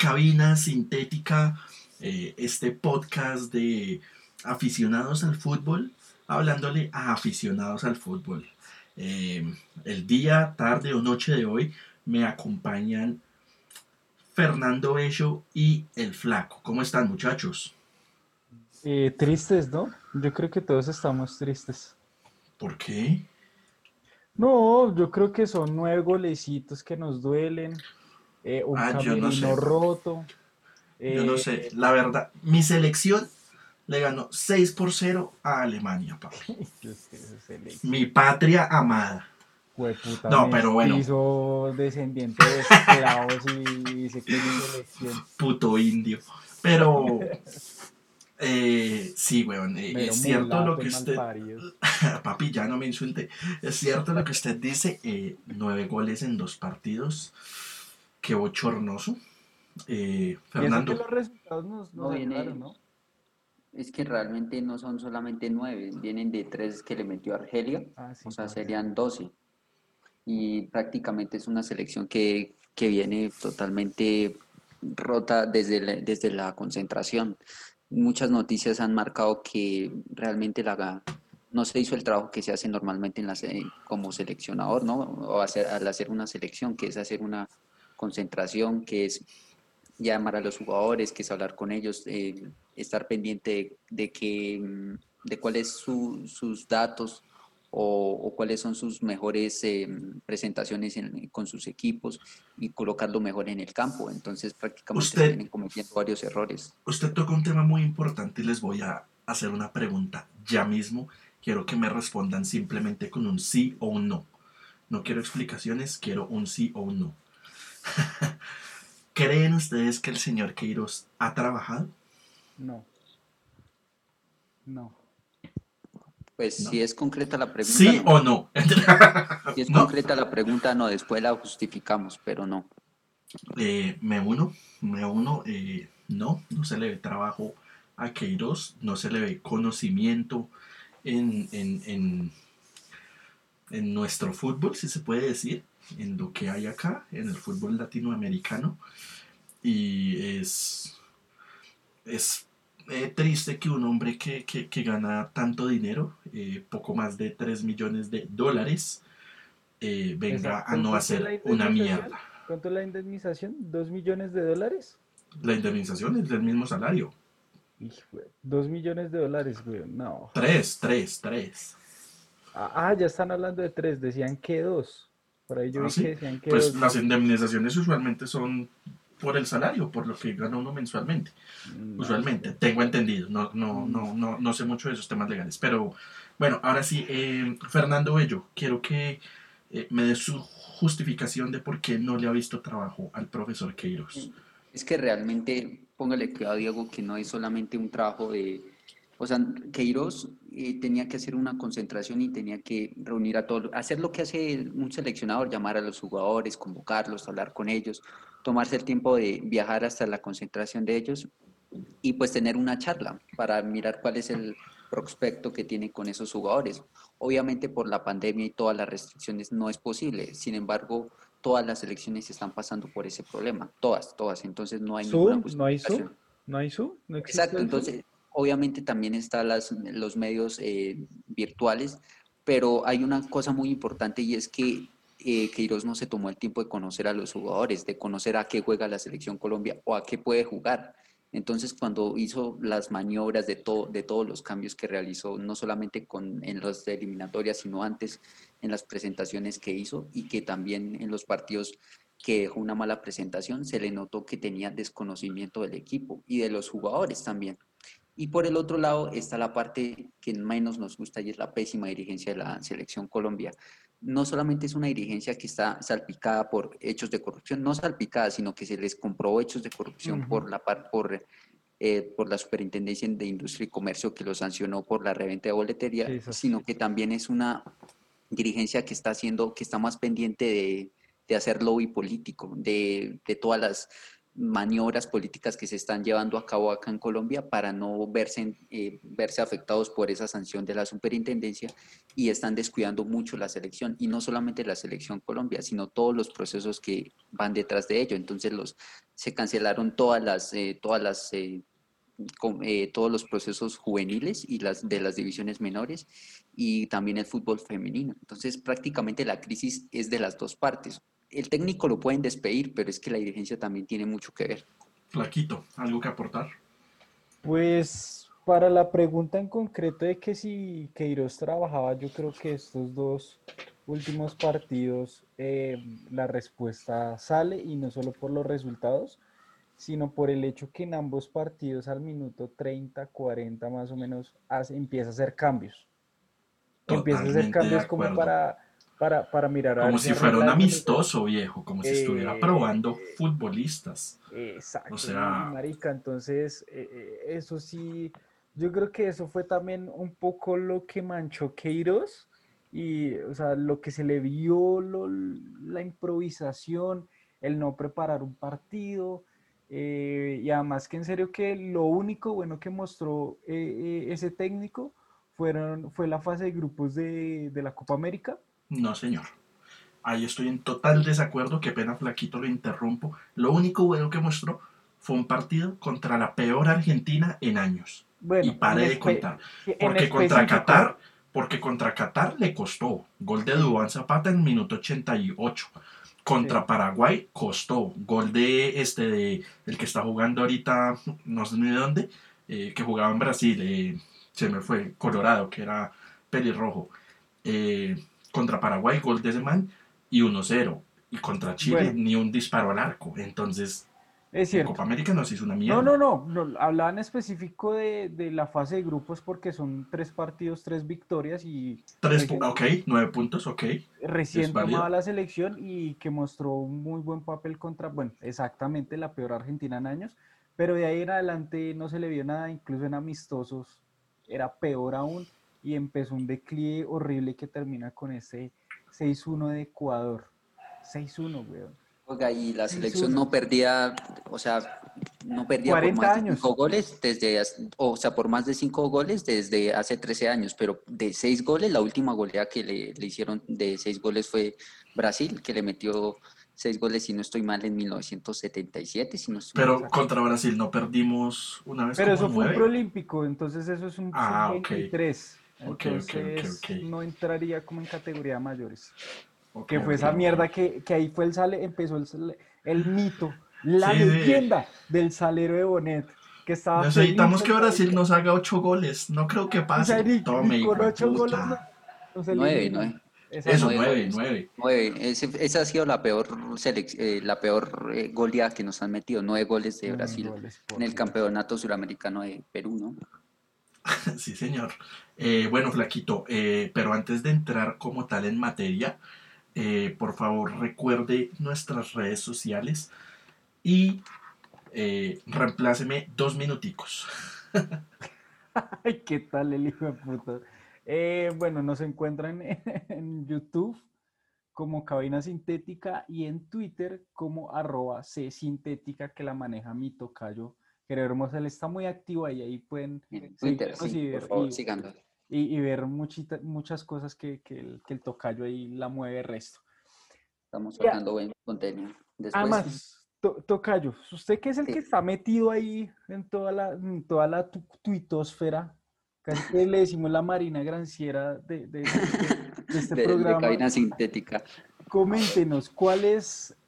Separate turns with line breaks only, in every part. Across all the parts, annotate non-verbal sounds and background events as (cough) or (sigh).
Cabina Sintética, eh, este podcast de aficionados al fútbol, hablándole a aficionados al fútbol. Eh, el día, tarde o noche de hoy me acompañan Fernando Bello y el Flaco. ¿Cómo están muchachos?
Eh, tristes, ¿no? Yo creo que todos estamos tristes.
¿Por qué?
No, yo creo que son nueve golecitos que nos duelen, eh, un
Ah, no sé.
roto.
Yo no
eh,
sé, la verdad, mi selección le ganó 6 por 0 a Alemania, papi. (laughs) Mi patria amada. No, pero bueno.
mestizo, descendiente de esclavos y selección. (laughs)
puto indio. Pero eh, sí, weón, eh, es cierto lo que usted, (laughs) papi, ya no me insulte, es cierto lo que usted dice, eh, nueve goles en dos partidos, qué bochornoso. Eh,
Y eso que
Fernando,
los resultados nos, nos
No viene-
ayudaron, ¿no?
Es que realmente no son solamente nueve, vienen de tres que le metió Argelia,
Ah, sí,
o sea,
claro.
serían doce. Y prácticamente es una selección que, que viene totalmente rota desde la, desde la concentración. Muchas noticias han marcado que realmente la, no se hizo el trabajo que se hace normalmente en la, se- como seleccionador, ¿no? O hacer, al hacer una selección, que es hacer una concentración, que es llamar a los jugadores, que es hablar con ellos, eh, estar pendiente de, de que, mm, de cuáles su- sus datos o, o cuáles son sus mejores eh, presentaciones en- con sus equipos y colocarlo mejor en el campo. Entonces prácticamente
Usted-
vienen cometiendo varios errores.
usted tocó un tema muy importante y les voy a hacer una pregunta ya mismo. Quiero que me respondan simplemente con un sí o un no. No quiero explicaciones, quiero un sí o un no. (laughs) ¿Creen ustedes que el señor Queiroz ha trabajado?
No. No.
Pues
No.
si es concreta la pregunta,
¿Sí
no.
o no? (laughs)
Si es
No.
concreta la pregunta, no, después la justificamos, pero no.
Eh, me uno, me uno, eh, no, no se le ve trabajo a Queiroz, no se le ve conocimiento en, en, en, en nuestro fútbol, si se puede decir, en lo que hay acá, en el fútbol latinoamericano. Y es, es eh, triste que un hombre que, que- que gana tanto dinero, eh, poco más de 3 millones de dólares, eh, venga a no
¿Cuánto es la
hacer una mierda.
¿Cuánto es la indemnización? ¿Dos millones de dólares?
La indemnización es del mismo salario.
Hijo, de- dos millones de dólares, güey. No.
Tres, tres, tres.
Ah, ah, ya están hablando de tres. Decían que dos. Por ahí yo
Ah,
vi
¿sí?
que decían que
Pues
dos.
las indemnizaciones usualmente son por el salario, por lo que gana uno mensualmente.
No
Usualmente, tengo entendido. No, no,
Mm.
no, no, no sé mucho de esos temas legales. Pero bueno, ahora sí, eh, Fernando Bello, quiero que eh, me dé su justificación de por qué no le ha visto trabajo al profesor Queiroz.
Es que realmente, póngale cuidado, Diego, que no es solamente un trabajo de... O sea, Queiroz eh, tenía que hacer una concentración y tenía que reunir a todos, hacer lo que hace un seleccionador, llamar a los jugadores, convocarlos, hablar con ellos, tomarse el tiempo de viajar hasta la concentración de ellos y pues tener una charla para mirar cuál es el prospecto que tiene con esos jugadores. Obviamente por la pandemia y todas las restricciones no es posible, sin embargo, todas las selecciones están pasando por ese problema, todas, todas, entonces no hay ninguna
¿Zoom? ¿No hay
justificación.
¿No hay Zoom? ¿No
Exacto, entonces obviamente también están los medios eh, virtuales, pero hay una cosa muy importante y es que eh, Queiroz no se tomó el tiempo de conocer a los jugadores, de conocer a qué juega la selección Colombia o a qué puede jugar. Entonces, cuando hizo las maniobras de, todo, de todos los cambios que realizó, no solamente con, en las eliminatorias, sino antes en las presentaciones que hizo y que también en los partidos que dejó una mala presentación, se le notó que tenía desconocimiento del equipo y de los jugadores también. Y por el otro lado está la parte que menos nos gusta y es la pésima dirigencia de la selección Colombia. No solamente es una dirigencia que está salpicada por hechos de corrupción, no salpicada, sino que se les comprobó hechos de corrupción por la par- por, eh, por la Superintendencia de Industria y Comercio que lo sancionó por la reventa de boletería,
Sí,
sino que también es una dirigencia que está haciendo, que está más pendiente de, de hacer lobby político, de, de todas las maniobras políticas que se están llevando a cabo acá en Colombia para no verse, eh, verse afectados por esa sanción de la superintendencia y están descuidando mucho la selección y no solamente la selección Colombia, sino todos los procesos que van detrás de ello. Entonces los, se cancelaron todas las, eh, todas eh, todos los procesos juveniles y las de las divisiones menores y también el fútbol femenino. Entonces prácticamente la crisis es de las dos partes el técnico lo pueden despedir, pero es que la dirigencia también tiene mucho que ver.
Flaquito, ¿algo que aportar?
Pues para la pregunta en concreto de que si Queiroz trabajaba, yo creo que estos dos últimos partidos eh, la respuesta sale y no solo por los resultados, sino por el hecho que en ambos partidos al minuto 30, 40 más o menos empieza a hacer cambios. empieza a hacer cambios como para para, para mirar
Como si fuera un amistoso, viejo, como si estuviera probando futbolistas.
Exacto, o sea... marica, entonces eh, eh, eso sí, yo creo que eso fue también un poco lo que manchó Queiroz y, o sea, lo que se le vio, la improvisación, el no preparar un partido, eh, y además que en serio que lo único bueno que mostró ese técnico fueron, fue la fase de grupos de, de la Copa América,
no, señor. Ahí estoy en total desacuerdo. Qué pena, Flaquito, lo interrumpo. Lo único bueno que mostró fue un partido contra la peor Argentina en años. y pare de contar. Porque contra Qatar, porque contra Qatar le costó. Gol de Dubán Zapata en minuto 88. Contra Paraguay costó. Gol de este de el que está jugando ahorita, no sé ni de dónde, eh, que jugaba en Brasil, eh, se me fue, Colorado, que era pelirrojo. Eh, contra Paraguay, gol de ese man, y 1-0. Y contra Chile, ni un disparo al arco. Entonces,
es cierto.
Copa América nos hizo una mierda.
No, no, no. Hablaba en específico de, la fase de grupos porque son tres partidos, tres victorias y.
Tres, ok, nueve puntos, ok.
Recién tomaba la selección y que mostró un muy buen papel contra, bueno, exactamente la peor Argentina en años. Pero de ahí en adelante no se le vio nada, incluso en amistosos era peor aún y empezó un declive horrible que termina con ese 6-1 de Ecuador. 6-1, weón.
Oiga, y la selección no perdía, o sea, no perdía por más de 5 goles desde, o sea, por más de 5 goles desde hace 13 años, pero de 6 goles, la última goleada que le, le hicieron de 6 goles fue Brasil, que le metió seis goles, si no estoy mal, en 1977. Si no
Pero contra Brasil no perdimos una vez.
Pero eso fue un preolímpico, entonces eso es un ah, 23. Entonces no entraría como en categoría mayores. que fue esa mierda que, que, ahí fue el sale, empezó el, el mito, la leyenda del salero de Bonet. Que estaba
Necesitamos que Brasil nos haga ocho goles. No creo que pase.
Tome, con ocho goles.
nueve, nueve.
Eso, nueve, nueve.
nueve. esa ha sido la peor, eh, la peor eh, goleada que nos han metido. Nueve goles de Brasil en el campeonato suramericano de Perú, ¿no? (laughs)
sí, señor. Eh, bueno, Flaquito, eh, pero antes de entrar como tal en materia, eh, por favor recuerde nuestras redes sociales y reempláceme dos minuticos. (laughs)
Ay, ¿qué tal el hijo de puta? bueno, nos encuentran (laughs) en, YouTube como Cabina Sintética y en Twitter como arroba C Sintética que la maneja mi tocayo Querido Hermosa, él está muy activo ahí, ahí pueden
Twitter, y, ver,
y, ver muchas cosas que, el, tocayo ahí la mueve el resto.
Estamos sacando buen contenido.
Además, tocayo, usted que es el que está metido ahí en toda la, toda la tuitosfera, casi que le decimos la marina granciera de, de, este (laughs) programa.
De cabina sintética.
Coméntenos, ¿cuál es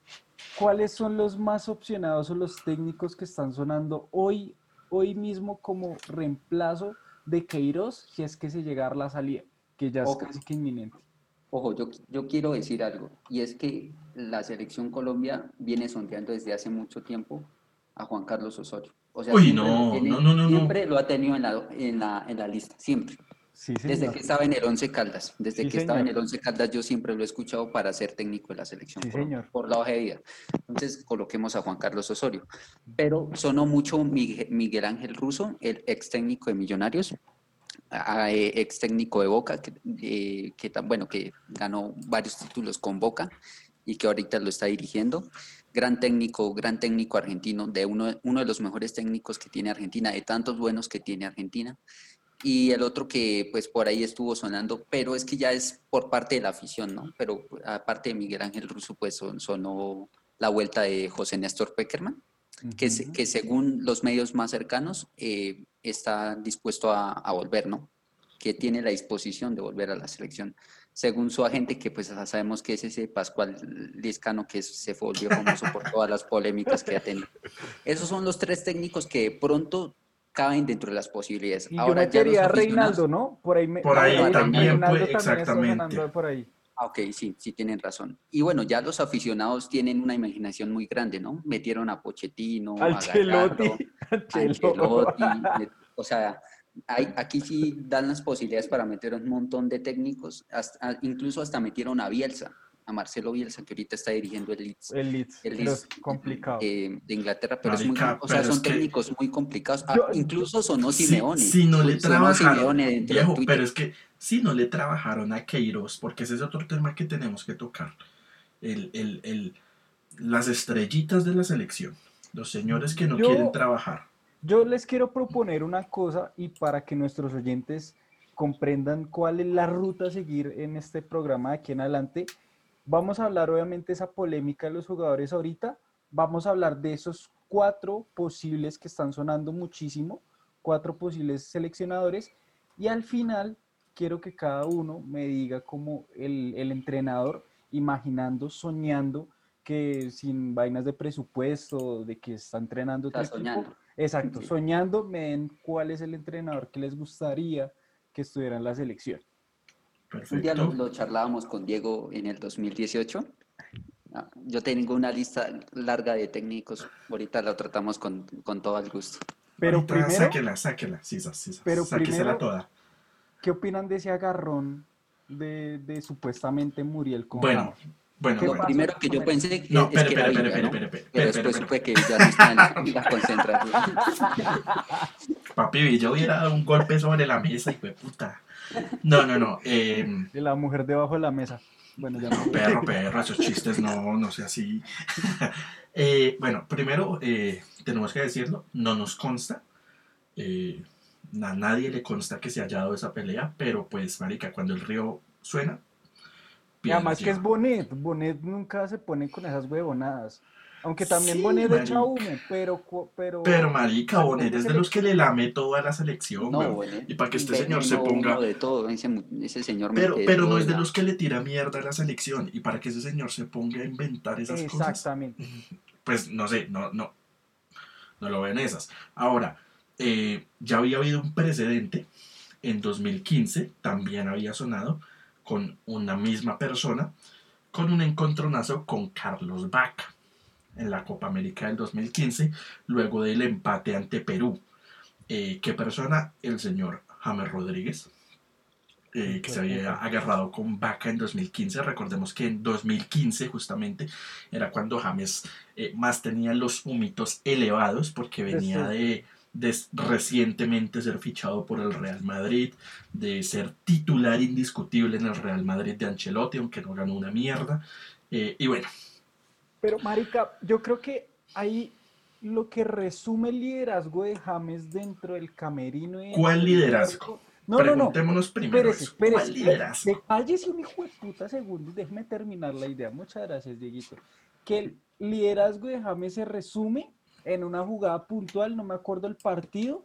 ¿cuáles son los más opcionados o los técnicos que están sonando hoy, hoy mismo como reemplazo de Queiroz si es que se llega a la salida, que ya es casi que inminente?
Ojo, yo, yo quiero decir algo, y es que la selección Colombia viene sondeando desde hace mucho tiempo a Juan Carlos Osorio. O sea,
Uy, no, no, no, no,
siempre lo ha tenido en la, en la, en la lista, siempre desde que estaba en el Once Caldas, desde que estaba en el Once Caldas yo siempre lo he escuchado para ser técnico de la selección por, la hoja de vida. Entonces coloquemos a Juan Carlos Osorio. Pero sonó mucho Miguel Ángel Russo, el ex técnico de Millonarios, eh, ex técnico de Boca, que, eh, que, bueno, que ganó varios títulos con Boca y que ahorita lo está dirigiendo. gran técnico, gran técnico argentino, de uno, uno de los mejores técnicos que tiene Argentina, de tantos buenos que tiene Argentina. Y el otro que pues por ahí estuvo sonando, pero es que ya es por parte de la afición, ¿no? Pero aparte de Miguel Ángel Russo, pues sonó la vuelta de José Néstor Peckerman, que, que según los medios más cercanos eh, está dispuesto a, a volver, ¿no? Que tiene la disposición de volver a la selección según su agente, que pues sabemos que es ese Pascual Liscano que se volvió famoso por todas las polémicas que ha tenido. (laughs) Esos son los tres técnicos que pronto caben dentro de las posibilidades.
Y Ahora yo metería a Reinaldo, ¿no?
Por ahí, me, por ahí también, pues, exactamente.
Por ahí. Ah, ok, sí, sí tienen razón. Y bueno, ya los aficionados tienen una imaginación muy grande, ¿no? Metieron a Pochettino, a Gallardo, (laughs) Ancelotti, o sea, aquí sí dan las posibilidades para meter un montón de técnicos, incluso hasta metieron a Bielsa, a Marcelo Bielsa, que ahorita está dirigiendo el Leeds.
El Leeds, es complicado.
de Inglaterra, pero, es muy, o sea, son técnicos muy complicados. Ah, incluso sonó Simeone.
Si, no le trabajaron, pero es que si no le trabajaron a Queiroz, porque ese es otro tema que tenemos que tocar, el, el, el, las estrellitas de la selección, los señores que no quieren trabajar
yo les quiero proponer una cosa y para que nuestros oyentes comprendan cuál es la ruta a seguir en este programa de aquí en adelante, vamos a hablar obviamente de esa polémica de los jugadores ahorita, vamos a hablar de esos cuatro posibles que están sonando muchísimo, cuatro posibles seleccionadores y al final quiero que cada uno me diga como el, entrenador, imaginando, soñando que sin vainas de presupuesto, de que está entrenando
está soñando.
Exacto, soñando me den cuál es el entrenador que les gustaría que estuviera en la selección.
Un día lo, charlábamos con Diego en el 2018. Ah, yo tengo una lista larga de técnicos. Ahorita la tratamos con, todo el gusto.
Pero primero, sáquela, sáquela. Sí, sí, sí,
pero primero, toda. ¿Qué opinan de ese agarrón de, de supuestamente Muriel
con Bueno, bueno,
primero que yo pensé
que, no, es que era Villa, Pero
después fue que ya está en la concentración. (laughs)
Papi Villa hubiera dado un golpe sobre la mesa y fue puta. No, no, no. Eh,
la mujer debajo de la mesa.
Bueno, ya no. (laughs) Perro, perro, esos chistes no, no sé así. (laughs) eh, bueno, primero eh, tenemos que decirlo, no nos consta. Eh, a nadie le consta que se haya dado esa pelea, pero pues, marica, cuando el río suena,
y además que es Bonet, Bonet nunca se pone con esas huevonadas. Aunque también Bonet echa humo, pero, pero...
Pero marica, Bonet es de los que le lame toda la selección, no, Y para que este señor se ponga...
de todo, ese, señor
Pero, pero no es de los que le tira mierda a la selección. Y para que ese señor se ponga a inventar esas cosas... Exactamente. (laughs) Pues no sé, no, no, no lo ven esas. Ahora, eh, ya había habido un precedente. En 2015 también había sonado con una misma persona, con un encontronazo con Carlos Vaca en la Copa América del 2015, luego del empate ante Perú. Eh, ¿Qué persona? El señor James Rodríguez, eh, que se había agarrado con Vaca en 2015. Recordemos que en 2015 justamente era cuando James eh, más tenía los humitos elevados porque venía de de recientemente ser fichado por el Real Madrid, de ser titular indiscutible en el Real Madrid de Ancelotti, aunque no ganó una mierda. Eh, y bueno.
Pero, Marica, yo creo que ahí lo que resume el liderazgo de James dentro del camerino.
¿Cuál liderazgo?
No,
Preguntémonos no, no. primero. ¿Cuál
liderazgo? Cállese un hijo de puta segundo déjeme terminar la idea. Muchas gracias, Dieguito. Que el liderazgo de James se resume en una jugada puntual, no me acuerdo el partido,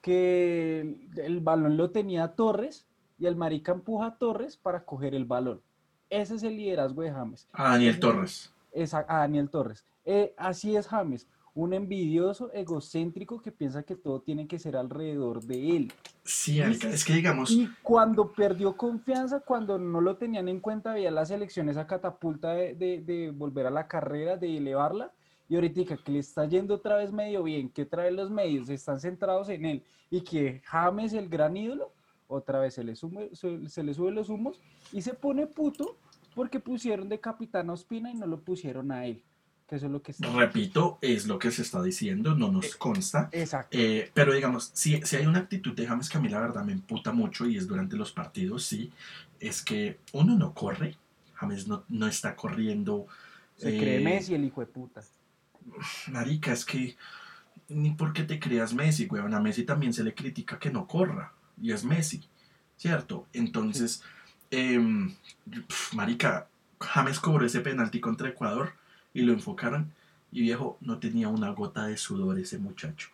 que el, balón lo tenía Torres y el marica empuja a Torres para coger el balón. Ese es el liderazgo de James.
A Daniel Torres.
a Daniel Torres. Eh, así es James, un envidioso, egocéntrico que piensa que todo tiene que ser alrededor de él.
Sí, es que digamos...
Y cuando perdió confianza, cuando no lo tenían en cuenta, veía las elecciones a catapulta de, de volver a la carrera, de elevarla, y ahorita que le está yendo otra vez medio bien, que otra vez los medios están centrados en él y que James el gran ídolo, otra vez se le, sube, se, le sube los humos y se pone puto porque pusieron de capitán a Ospina y no lo pusieron a él. Que eso es lo que está
Repito, es lo que se está diciendo, no nos eh, consta.
Exacto.
Eh, pero digamos, si, si hay una actitud de James que a mí la verdad me emputa mucho y es durante los partidos, sí, es que uno no corre, James no, no está corriendo
Se cree Messi el hijo de puta.
Marica, es que ni porque te creas Messi, weón. A Messi también se le critica que no corra. Y es Messi, ¿cierto? Entonces, em, marica, James cobró ese penalti contra Ecuador y lo enfocaron. Y viejo, no tenía una gota de sudor ese muchacho.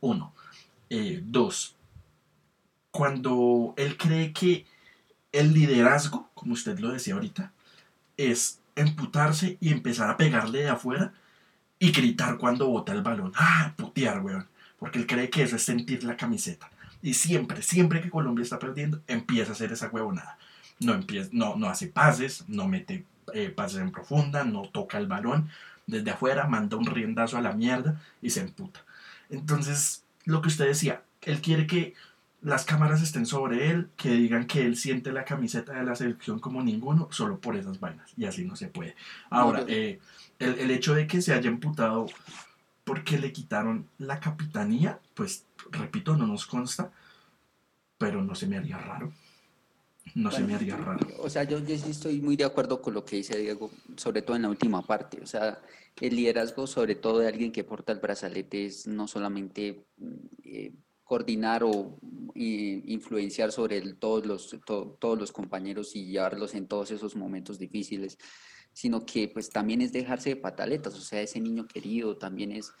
Uno. Eh, dos. Cuando él cree que el liderazgo, como usted lo decía ahorita, es emputarse y empezar a pegarle de afuera y gritar cuando bota el balón. Ah, putear, weón. Porque él cree que eso es sentir la camiseta. Y siempre, siempre que Colombia está perdiendo, empieza a hacer esa huevonada. No, empieza, no, no hace pases, no mete eh, pases en profunda, no toca el balón. Desde afuera manda un riendazo a la mierda y se emputa. Entonces, lo que usted decía, él quiere que las cámaras estén sobre él, que digan que él siente la camiseta de la selección como ninguno, solo por esas vainas. Y así no se puede. Ahora, eh, el, hecho de que se haya imputado porque le quitaron la capitanía, pues repito, no nos consta, pero no se me haría raro. No se me haría raro.
O sea, yo, yo, estoy muy de acuerdo con lo que dice Diego, sobre todo en la última parte. O sea, el liderazgo, sobre todo de alguien que porta el brazalete, es no solamente eh, coordinar o influenciar sobre todos, los, todos los compañeros y llevarlos en todos esos momentos difíciles, sino que pues también es dejarse de pataletas, o sea, ese niño querido también es,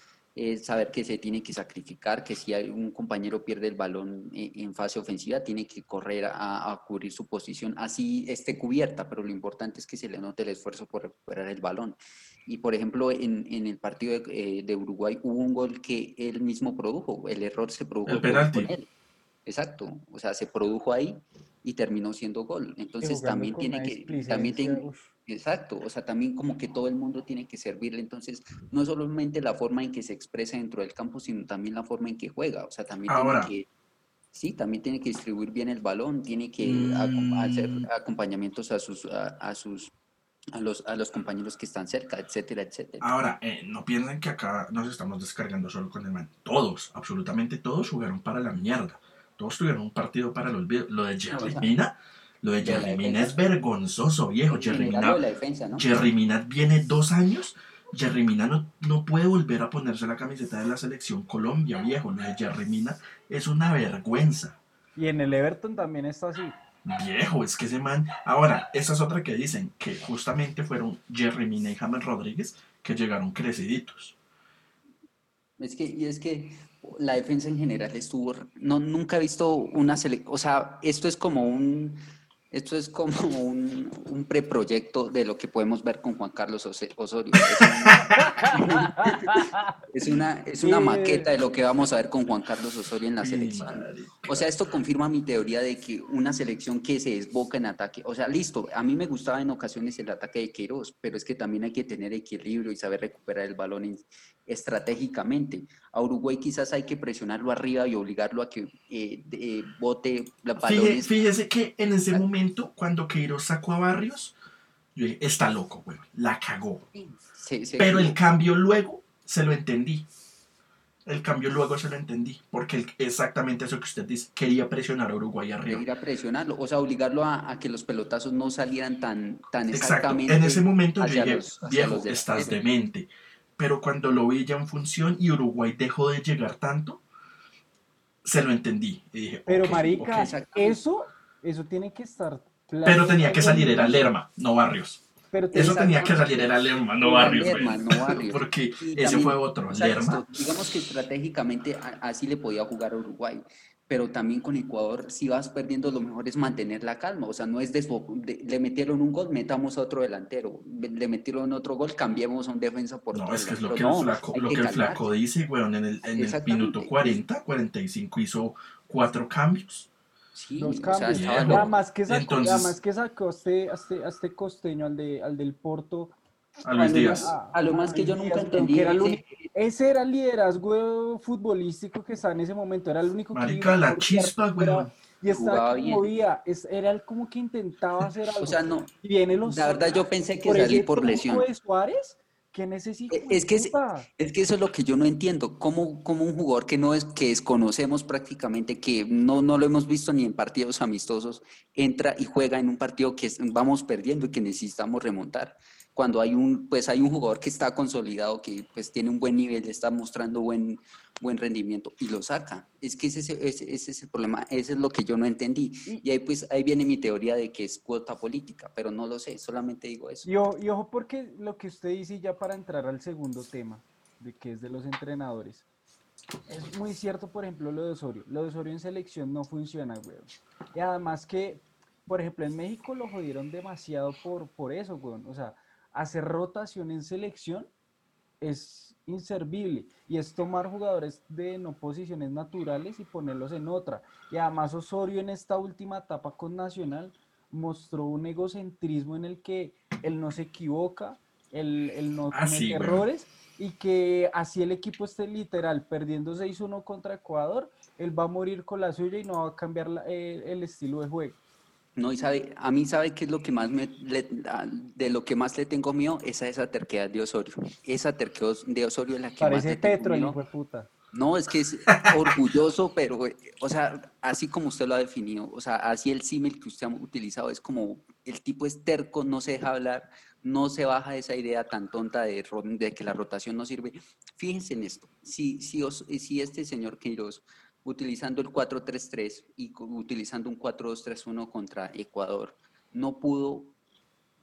saber que se tiene que sacrificar, que si un compañero pierde el balón en, fase ofensiva, tiene que correr a, cubrir su posición, así esté cubierta, pero lo importante es que se le note el esfuerzo por recuperar el balón. Y por ejemplo, en, en el partido de, eh, Uruguay hubo un gol que él mismo produjo, el error se produjo
con
él. Exacto, o sea, se produjo ahí y terminó siendo gol. Entonces también tiene que, también tiene, exacto, o sea, también como que todo el mundo tiene que servirle. Entonces, no solamente la forma en que se expresa dentro del campo, sino también la forma en que juega. O sea, también tiene que, sí, también tiene que distribuir bien el balón, tiene que hacer mm. acompañamientos a sus, a, sus a los, a los compañeros que están cerca, etcétera, etcétera.
Ahora, eh, no piensen que acá nos estamos descargando solo con el man. Todos, absolutamente todos jugaron para la mierda todos tuvieron un partido para el olvido. Lo de Jerry Mina, lo de Jerry Mina es vergonzoso, viejo. Jerry Mina, viene dos años. Jerry Mina no, no, puede volver a ponerse la camiseta de la selección Colombia, viejo. Lo de Jerry Mina es una vergüenza.
Y en el Everton también está así.
Viejo, es que ese man. Ahora, esa es otra que dicen que justamente fueron Jerry Mina y James Rodríguez que llegaron creciditos.
Es que, y es que la defensa en general estuvo, no, nunca he visto una selección, o sea, esto es como un, esto es como (laughs) un, un, preproyecto de lo que podemos ver con Juan Carlos Osorio. (laughs) Es una, es una, maqueta de lo que vamos a ver con Juan Carlos Osorio en la selección. O sea, esto confirma mi teoría de que una selección que se desboca en ataque, o sea, listo, a mí me gustaba en ocasiones el ataque de Queiroz, pero es que también hay que tener equilibrio y saber recuperar el balón estratégicamente. A Uruguay quizás hay que presionarlo arriba y obligarlo a que eh, eh, bote la
balones. Fíjese que en ese momento cuando Queiroz sacó a Barrios, yo dije, está loco, güey, la cagó. Pero el cambio luego se lo entendí. El cambio luego se lo entendí, porque exactamente eso que usted dice, quería presionar a Uruguay arriba.
Quería presionarlo, o sea, obligarlo a, que los pelotazos no salieran tan, tan exactamente.
En ese momento yo dije, viejo, estás demente. Pero cuando lo vi ya en función y Uruguay dejó de llegar tanto, se lo entendí.
Pero, Marica, eso eso tiene que estar
Pero tenía que salir, era Lerma, no Barrios. Eso tenía que salir, era Lerma, no Barrios. Lerma, no (laughs) Barrios. Porque ese fue otro, Lerma.
digamos que estratégicamente así le podía jugar a Uruguay pero también con Ecuador, si vas perdiendo, lo mejor es mantener la calma. O sea, no es le metieron un gol, metamos a otro delantero. Le metieron otro gol, cambiemos a un defensa por
No, es que es lo que, el, flaco, lo que, el flaco dice, weón. En el, en el minuto 40, 45 hizo cuatro cambios.
Sí, Los cambios. O más que sacó, Entonces, que sacó este, este, este costeño, al, de, al del Porto.
A Luis Díaz.
A, lo más que yo nunca entendí.
Era ese era el liderazgo futbolístico que está en ese momento. Era el único
Marica, la chispa, güey.
Y estaba como movía, era como que intentaba (laughs) hacer algo.
O sea, no.
Y viene los
la verdad, yo pensé que salí por lesión.
de Suárez ¿Qué necesita?
Es que, es, es, que eso es lo que yo no entiendo. ¿Cómo, cómo un jugador que no es que desconocemos prácticamente, que no, no lo hemos visto ni en partidos amistosos, entra y juega en un partido que vamos perdiendo y que necesitamos remontar? Cuando hay un, pues hay un jugador que está consolidado, que pues tiene un buen nivel, está mostrando buen, buen rendimiento y lo saca. Es que ese, ese, ese es el problema, eso es lo que yo no entendí. Y ahí pues ahí viene mi teoría de que es cuota política, pero no lo sé, solamente digo eso.
Y, y ojo porque lo que usted dice ya para entrar al segundo tema, de que es de los entrenadores. Es muy cierto, por ejemplo, lo de Osorio. Lo de Osorio en selección no funciona, güey. Y además que, por ejemplo, en México lo jodieron demasiado por, por eso, güey. O sea, hacer rotación en selección es inservible y es tomar jugadores de no posiciones naturales y ponerlos en otra. Y además Osorio en esta última etapa con Nacional mostró un egocentrismo en el que él no se equivoca, él, no ah, comete errores y que así el equipo esté literal perdiendo 6-1 contra Ecuador, él va a morir con la suya y no va a cambiar eh, el estilo de juego.
No, y sabe, a mí sabe que es lo que más me, de lo que más le tengo miedo es a esa terquedad de Osorio. Esa terquedad de Osorio es la que
Parece
más le
Petro, hijo de puta.
No, es que es orgulloso, (laughs) pero, o sea, así como usted lo ha definido, o sea, así el símil que usted ha utilizado es como el tipo es terco, no se deja hablar, no se baja de esa idea tan tonta de, de que la rotación no sirve. Fíjense en esto, si, si, si este señor Queiroz utilizando el 4-3-3 y utilizando un 4-2-3-1 contra Ecuador, no pudo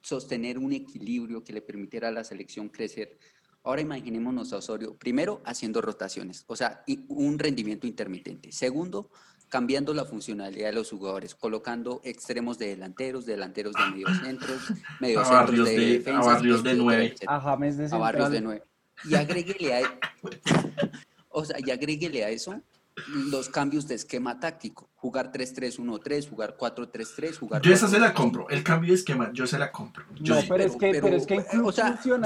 sostener un equilibrio que le permitiera a la selección crecer. Ahora imaginémonos a Osorio, primero haciendo rotaciones, o sea, un rendimiento intermitente. Segundo, cambiando la funcionalidad de los jugadores, colocando extremos de delanteros, delanteros de mediocentros, (laughs) mediocentros de, de defensa.
A barrios de nueve.
A James de
A barrios de nueve. Y agréguele a, (laughs) o sea, y agréguele a eso los cambios de esquema táctico. Jugar 3-3-1-3, jugar 4-3-3, jugar...
Yo esa se la compro. El cambio de esquema, yo se la compro.
Yo no, pero, es que, pero, es que o sea,
yo,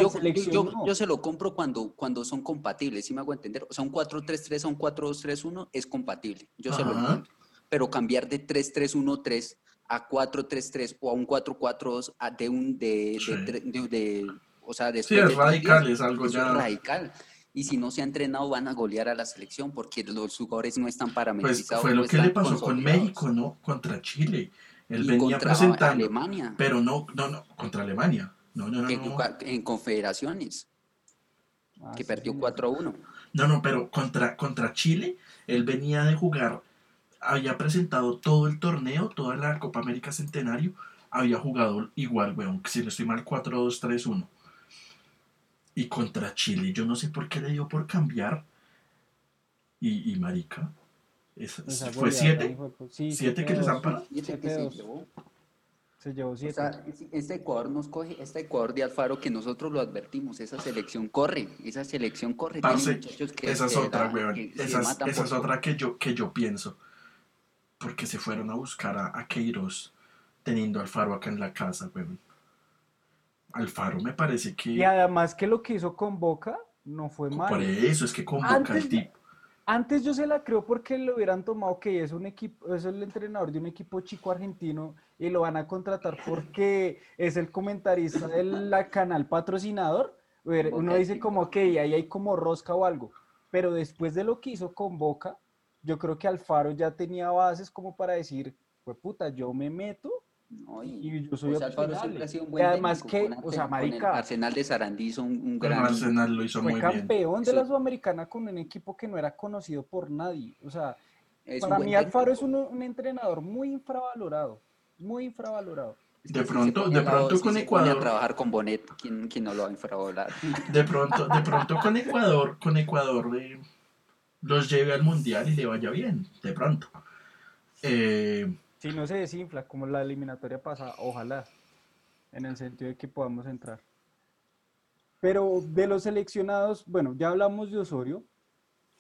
yo, yo, se lo compro cuando, cuando son compatibles, ¿sí me hago entender? O sea, un 4-3-3 a un 4-2-3-1 es compatible. Yo se lo compro. Pero cambiar de 3-3-1-3 a 4-3-3 o a un 4-4-2 de un... De, de, de, o sea,
sí, es radical, es algo ya...
Es radical y si no se ha entrenado van a golear a la selección porque los jugadores no están parametrizados.
Pues fue lo que le pasó con México, ¿no? Contra Chile. Él venía presentando. Alemania. Pero no, no, no, contra Alemania. No, no, no.
En confederaciones. Ah, que perdió 4-1.
No, no, pero contra, contra Chile, él venía de jugar, había presentado todo el torneo, toda la Copa América Centenario, había jugado igual, weón, que si no estoy mal, 4-2-3-1. Y contra Chile, yo no sé por qué le dio por cambiar. Y, y marica, fue siete. siete que les han parado.
se llevó. Se llevó siete. O sea, este Ecuador nos coge, este Ecuador de Alfaro que nosotros lo advertimos, esa selección corre, esa selección corre.
esa es otra, weón. Esa, es, otra que yo, que yo pienso. Porque se fueron a buscar a, a Queiroz teniendo Alfaro acá en la casa, weón. Alfaro me parece que.
Y además que lo que hizo con Boca no fue mal.
Por eso es que con Boca el tipo.
Antes yo se la creo porque lo hubieran tomado que es un equipo, es el entrenador de un equipo chico argentino y lo van a contratar porque es el comentarista del canal patrocinador. Uno dice como que ahí hay como rosca o algo. Pero después de lo que hizo con Boca, yo creo que Alfaro ya tenía bases como para decir, pues puta, yo me meto y, yo soy
y además que, o sea, marica. Arsenal de Sarandí hizo un, gran.
Arsenal lo hizo
fue campeón de la Sudamericana con un equipo que no era conocido por nadie. O sea, para mí Alfaro es un, entrenador muy infravalorado. Muy infravalorado.
De pronto, de pronto con Ecuador.
trabajar con Bonet, ¿quién, no lo va a infravalorar?
De pronto, de pronto con Ecuador, con Ecuador de, los lleve al mundial y le vaya bien. De pronto. Eh,
si no se desinfla como la eliminatoria pasada, ojalá, en el sentido de que podamos entrar. Pero de los seleccionados, bueno, ya hablamos de Osorio,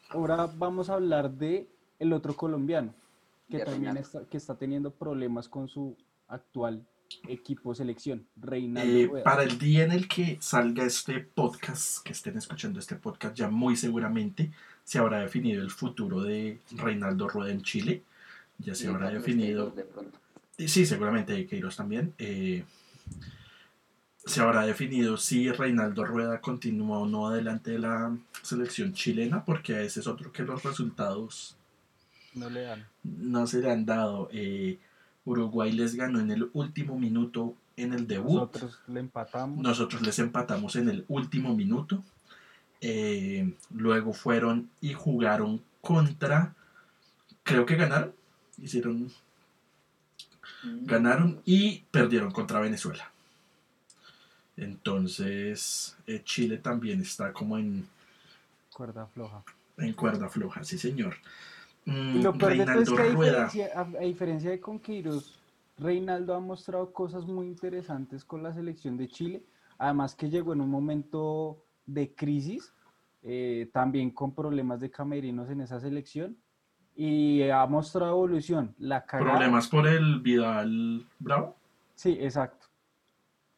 ahora vamos a hablar de el otro colombiano, que también está, que está teniendo problemas con su actual equipo selección, Reinaldo
eh, Para el día en el que salga este podcast, que estén escuchando este podcast, ya muy seguramente se habrá definido el futuro de Reinaldo Rueda en Chile ya se habrá definido. Sí, seguramente Queiroz también. Eh, se habrá definido si Reinaldo Rueda continúa o no adelante de la selección chilena, porque a ese es otro que los resultados
no, le dan.
no se le han dado. Eh, Uruguay les ganó en el último minuto en el debut.
Nosotros le empatamos.
Nosotros les empatamos en el último minuto. Eh, luego fueron y jugaron contra. Creo que ganaron. Hicieron.
Mm.
Ganaron y perdieron contra Venezuela. Entonces, eh, Chile también está como en,
Cuerda floja.
en cuerda floja, sí, señor. Mm,
Y lo peor de todo es que a
Rueda.
diferencia, a, a diferencia de Conqueiros, Reinaldo ha mostrado cosas muy interesantes con la selección de Chile. Además que llegó en un momento de crisis, eh, también con problemas de camerinos en esa selección. Y ha mostrado evolución. La cagada.
Problemas por el Vidal Bravo.
Sí, exacto.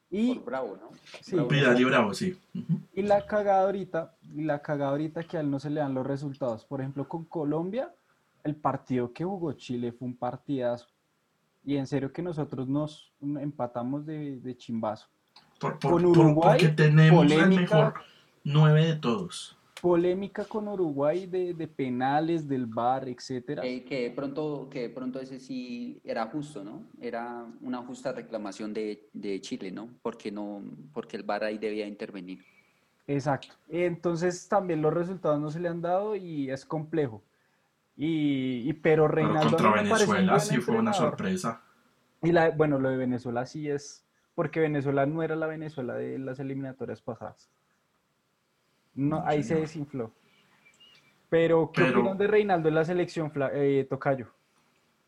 Y,
Por Bravo, ¿no?
sí,
Bravo.
Vidal y. Bravo, sí.
Y la cagada ahorita, y la cagada ahorita que a él no se le dan los resultados. Por ejemplo, con Colombia, el partido que jugó Chile fue un partidazo. Y en serio que nosotros nos empatamos de, de chimbazo.
Por, por-
Con
por-
Uruguay,
porque tenemos el mejor nueve de todos.
Polémica con Uruguay de, de penales, del VAR, etcétera.
Eh, que de pronto, que de pronto ese sí era justo, ¿no? Era una justa reclamación de, de Chile, ¿no? Porque no, porque el VAR ahí debía intervenir.
Exacto. Entonces también los resultados no se le han dado y es complejo. Y, y- pero Reinaldo
contra
me
Venezuela sí fue una sorpresa.
Y la, bueno, lo de Venezuela sí es, porque Venezuela no era la Venezuela de las eliminatorias pasadas. No, ahí se desinfló. Pero, ¿qué
Pero-
opinan de Reinaldo en la selección, eh, Tocayo?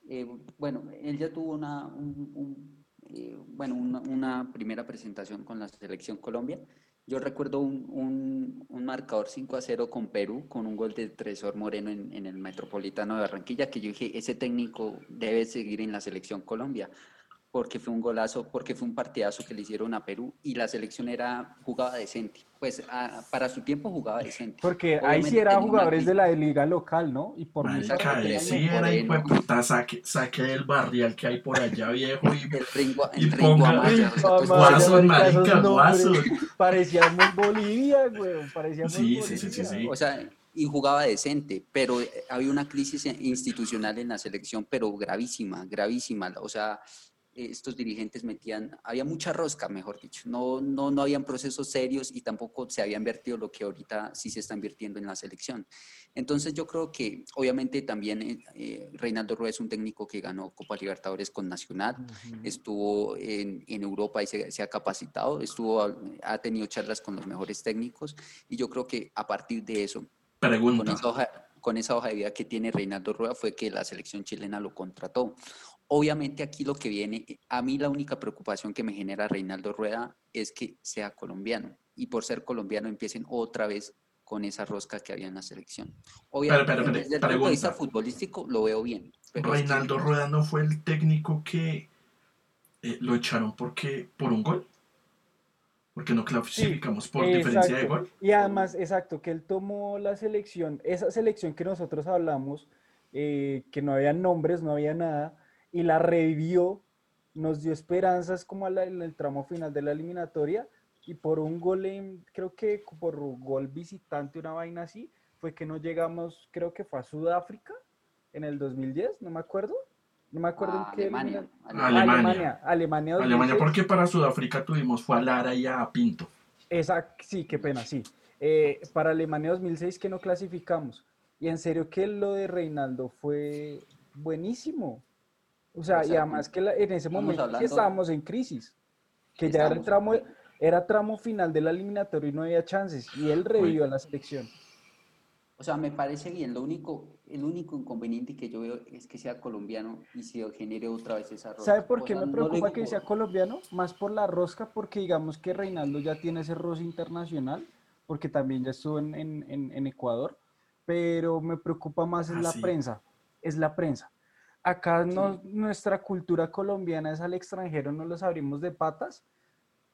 Eh, bueno, él ya tuvo una, un- un, eh, bueno, una, una primera presentación con la selección Colombia. Yo recuerdo un, un- un marcador 5 a 0 con Perú, con un gol de Tresor Moreno en, en el Metropolitano de Barranquilla, que yo dije, ese técnico debe seguir en la selección Colombia, porque fue un golazo, porque fue un partidazo que le hicieron a Perú y la selección era, jugaba decente. Pues a- para su tiempo jugaba decente.
Porque ahí sí eran jugadores de la liga local, ¿no? Y por
que
sí era de
Moreno.
puta, saque, saque del barrial que hay por allá, viejo, y
El Ringo,
Y
el Ringo
ponga-
Amaya, o sea,
Ringo
pues,
marica. Parecíamos Bolivia, güey. Parecíamos
Sí, sí, sí, sí,
Bolivia.
sí.
O sea, y jugaba decente, pero eh, había una crisis institucional en la selección, pero gravísima, gravísima. O sea, estos dirigentes metían, había mucha rosca, mejor dicho. No, no, no habían procesos serios y tampoco se había invertido lo que ahorita sí se está invirtiendo en la selección. Entonces yo creo que obviamente también eh, eh, Reinaldo Rueda es un técnico que ganó Copa Libertadores con Nacional,
Ujú.
estuvo en, en Europa y se, se ha capacitado, estuvo, ha tenido charlas con los mejores técnicos y yo creo que a partir de eso, con esa, hoja, con esa hoja de vida que tiene Reinaldo Rueda fue que la selección chilena lo contrató. Obviamente aquí lo que viene, a mí la única preocupación que me genera Reinaldo Rueda es que sea colombiano y por ser colombiano empiecen otra vez con esa rosca que había en la selección. Obviamente
pero, pero,
desde el punto de vista futbolístico lo veo bien. pero es que-
Reinaldo Rueda no fue el técnico que eh, lo echaron porque por un gol. Porque no clasificamos por diferencia de gol.
Y además, exacto, que él tomó la selección, esa selección que nosotros hablamos, eh, que no había nombres, no había nada, y la revivió, nos dio esperanzas como a la- en el tramo final de la eliminatoria, y por un gol, en- creo que por un gol visitante, una vaina así, fue que no llegamos, creo que fue a Sudáfrica en el 2010, no me acuerdo. No me acuerdo
a
en qué
Alemania. Alemania.
Alemania.
Alemania, Alemania,
Alemania
2006.
porque para Sudáfrica tuvimos fue a Lara y a Pinto.
Esa, sí, qué pena, sí. Eh, para Alemania 2006 que no clasificamos. Y en serio que lo de Reinaldo fue buenísimo. O sea,
O
y además que la- en ese momento
hablando-
estábamos en crisis. Que ya era el tramo, era tramo final del eliminatorio y no había chances. Y él revivió a la selección.
O sea, me parece bien. Lo único, el único inconveniente que yo veo es que sea colombiano y se genere otra vez esa rosca.
¿Sabe por
O
qué
sea,
me
no
preocupa
digo
que sea colombiano? Más por la rosca, porque digamos que Reinaldo ya tiene ese roce internacional, porque también ya estuvo en, en- en- Ecuador, pero me preocupa más es
Ah,
la
sí.
prensa, es la prensa. Acá no, nuestra cultura colombiana es al extranjero, no los abrimos de patas,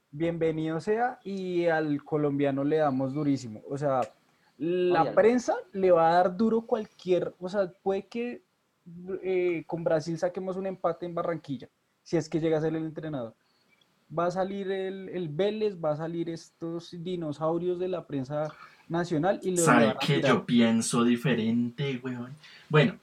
bienvenido sea, y al colombiano le damos durísimo. O sea, la prensa le va a dar duro cualquier, o sea, puede que eh, con Brasil saquemos un empate en Barranquilla, si es que llega a ser el entrenador. Va a salir el, el Vélez, va a salir estos dinosaurios de la prensa nacional y le
¿Sabe que yo pienso diferente, weón? Bueno,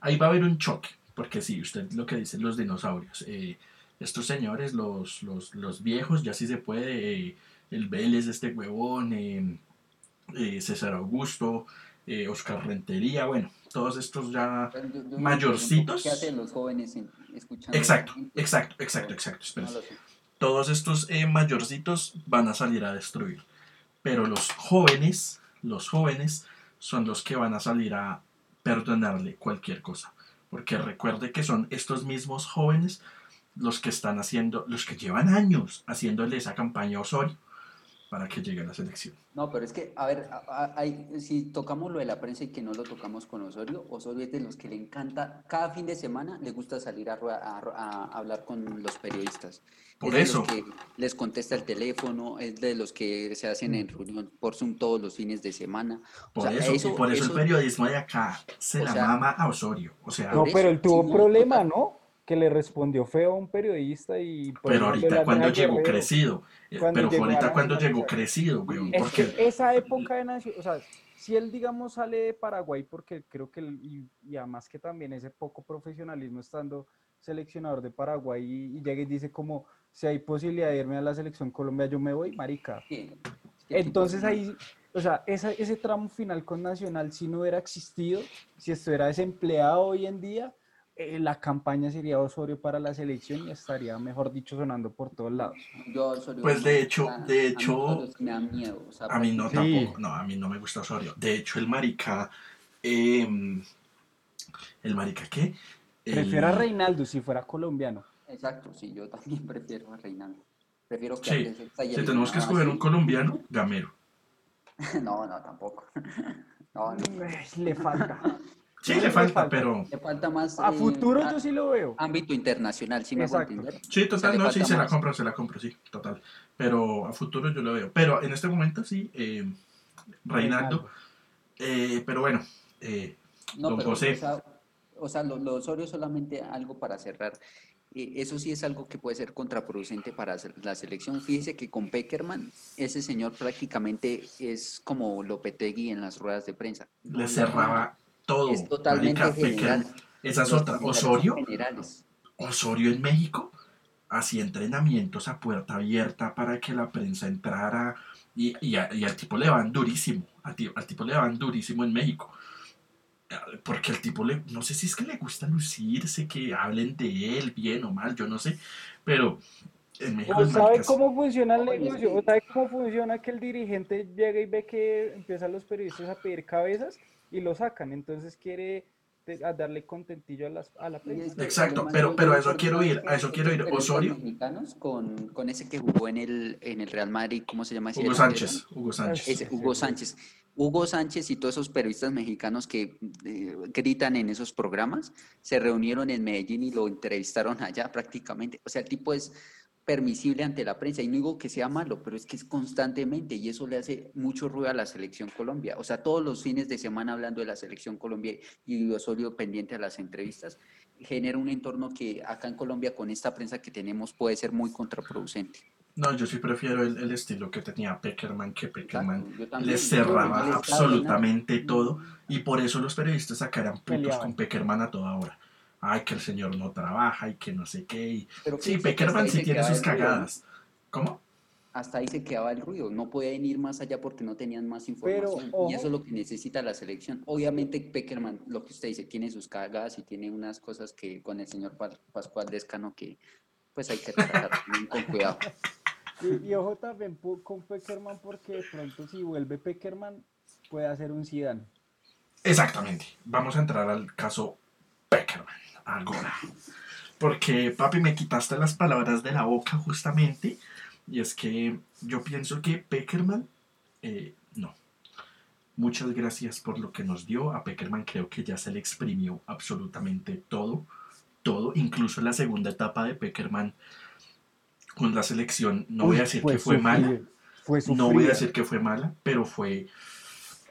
ahí va a haber un choque, porque sí, usted lo que dice, los dinosaurios. eh, estos señores, los, los, los viejos, ya sí se puede, eh, el Vélez, este huevón, eh, César Augusto, eh, Oscar Rentería, bueno, todos estos ya
Yo- yo- yo-
mayorcitos.
¿Qué hacen los jóvenes en- escuchando?
Exacto, exacto, exacto, exacto.
No.
Todos estos mayorcitos van a salir a destruir. Pero los jóvenes, los jóvenes son los que van a salir a perdonarle cualquier cosa. Porque recuerde que son estos mismos jóvenes los que están haciendo, los que llevan años haciéndole esa campaña a Osorio para que llegue a la selección.
No, pero es que, a ver, hay- si tocamos lo de la prensa y que no lo tocamos con Osorio, Osorio es de los que le encanta, cada fin de semana le gusta salir a, a- a hablar con los periodistas.
Por
es de
eso.
los que les contesta el teléfono, es de los que se hacen en reunión por Zoom todos los fines de semana. O
Por
sea,
eso, y por eso,
eso-
el periodismo de acá se la
sea,
mama a Osorio. O sea,
No, pero
eso,
él tuvo un problema. ¿no? Que le respondió feo a un periodista y... por
pero ahorita
la
cuando llegó crecido. eh,
Cuando
pero
llegó
ahorita cuando llegó crecido, weón.
Es
Porque
que esa época de Nación, o sea, si él, digamos, sale de Paraguay, porque creo que, y, y además que también ese poco profesionalismo estando seleccionador de Paraguay y, y llega y dice como, si hay posibilidad de irme a la selección Colombia, yo me voy, marica. Entonces
es-
ahí, o sea, esa- ese tramo final con Nacional, si no hubiera existido, si estuviera desempleado hoy en día, eh, la campaña sería Osorio para la selección y estaría, mejor dicho, sonando por todos lados.
yo Osorio
Pues,
no
de
me
hecho- de
a mí
hecho,
Osorio sí me da miedo. o sea,
a mí no
Sí.
tampoco. No, a mí no me gusta Osorio. De hecho, el marica. em, ¿El marica qué? El-
Prefiero a Reinaldo si fuera colombiano.
Exacto, sí, yo también (laughs) prefiero a Reinaldo. Prefiero que
Sí, Si tenemos que escoger un colombiano, Gamero. (laughs)
No, no, tampoco. (laughs) No, no.
Le falta.
Sí,
Sí,
le
le
falta,
falta.
pero.
Le falta más.
A
eh,
futuro
a-
yo sí lo veo.
Ámbito internacional, sí me entender.
Sí,
O sea,
total, no, sí, se la compro, se la compro, sí, total. Pero a futuro yo lo veo. Pero en este momento sí, eh, Reinaldo. eh, pero bueno, eh,
No,
Don
pero,
José.
o sea, o sea, lo, Osorio solamente algo para cerrar. Eso sí es algo que puede ser contraproducente para la selección. Fíjese que con Peckerman, ese señor prácticamente es como Lopetegui en las ruedas de prensa. No
le cerraba todo.
Es totalmente
marica,
general.
Esa es otra. Osorio. Osorio en México hacía entrenamientos a puerta abierta para que la prensa entrara y, y, a- y al tipo le van durísimo, al, al tipo le van durísimo en México. Porque el tipo le, no sé si es que le gusta lucirse, que hablen de él bien o mal, yo no sé, pero en México
¿O sabe cómo funciona el negocio? ¿O sabe cómo funciona que el dirigente llega y ve que empiezan los periodistas a pedir cabezas y lo sacan? Entonces quiere a darle contentillo a, las, a la prensa.
Exacto, pero- pero a eso quiero ir, a eso quiero ir. Osorio.
mexicanos con, con ese que jugó en el, en el Real Madrid, ¿cómo se llama ese
Hugo? Sánchez, Hugo Sánchez.
Ese, Hugo Sánchez. Hugo Sánchez y todos esos periodistas mexicanos que eh, gritan en esos programas se reunieron en Medellín y lo entrevistaron allá prácticamente. O sea, el tipo es permisible ante la prensa y no digo que sea malo, pero es que es constantemente y eso le hace mucho ruido a la selección Colombia. O sea, todos los fines de semana hablando de la selección Colombia y Osorio pendiente a las entrevistas genera un entorno que acá en Colombia con esta prensa que tenemos puede ser muy contraproducente.
No, yo sí prefiero el, el estilo que tenía Peckerman, que Peckerman le cerraba absolutamente todo y por eso los periodistas putos
Peleaban.
con Peckerman a toda hora. Ay, que el señor no trabaja y que no sé qué. y-
Pero
Sí, Peckerman sí tiene sus cagadas. ¿Cómo?
hasta ahí se quedaba el ruido, no podían ir más allá porque no tenían más información y eso es lo que necesita la selección. Obviamente Peckerman, lo que usted dice, tiene sus cagadas y tiene unas cosas que con el señor Pa- Pascual Descano que pues hay que tratar también con cuidado.
Y, y ojo también con Peckerman porque de pronto si vuelve Peckerman puede hacer un Zidane.
Exactamente. Vamos a entrar al caso Peckerman. Ahora. Porque, papi, me quitaste las palabras de la boca justamente. Y es que yo pienso que Peckerman, eh, no. Muchas gracias por lo que nos dio. A Peckerman creo que ya se le exprimió absolutamente todo. Todo. Incluso la segunda etapa de Peckerman con la selección. No voy a decir que fue mala.
Fue
No voy a decir que fue mala, pero fue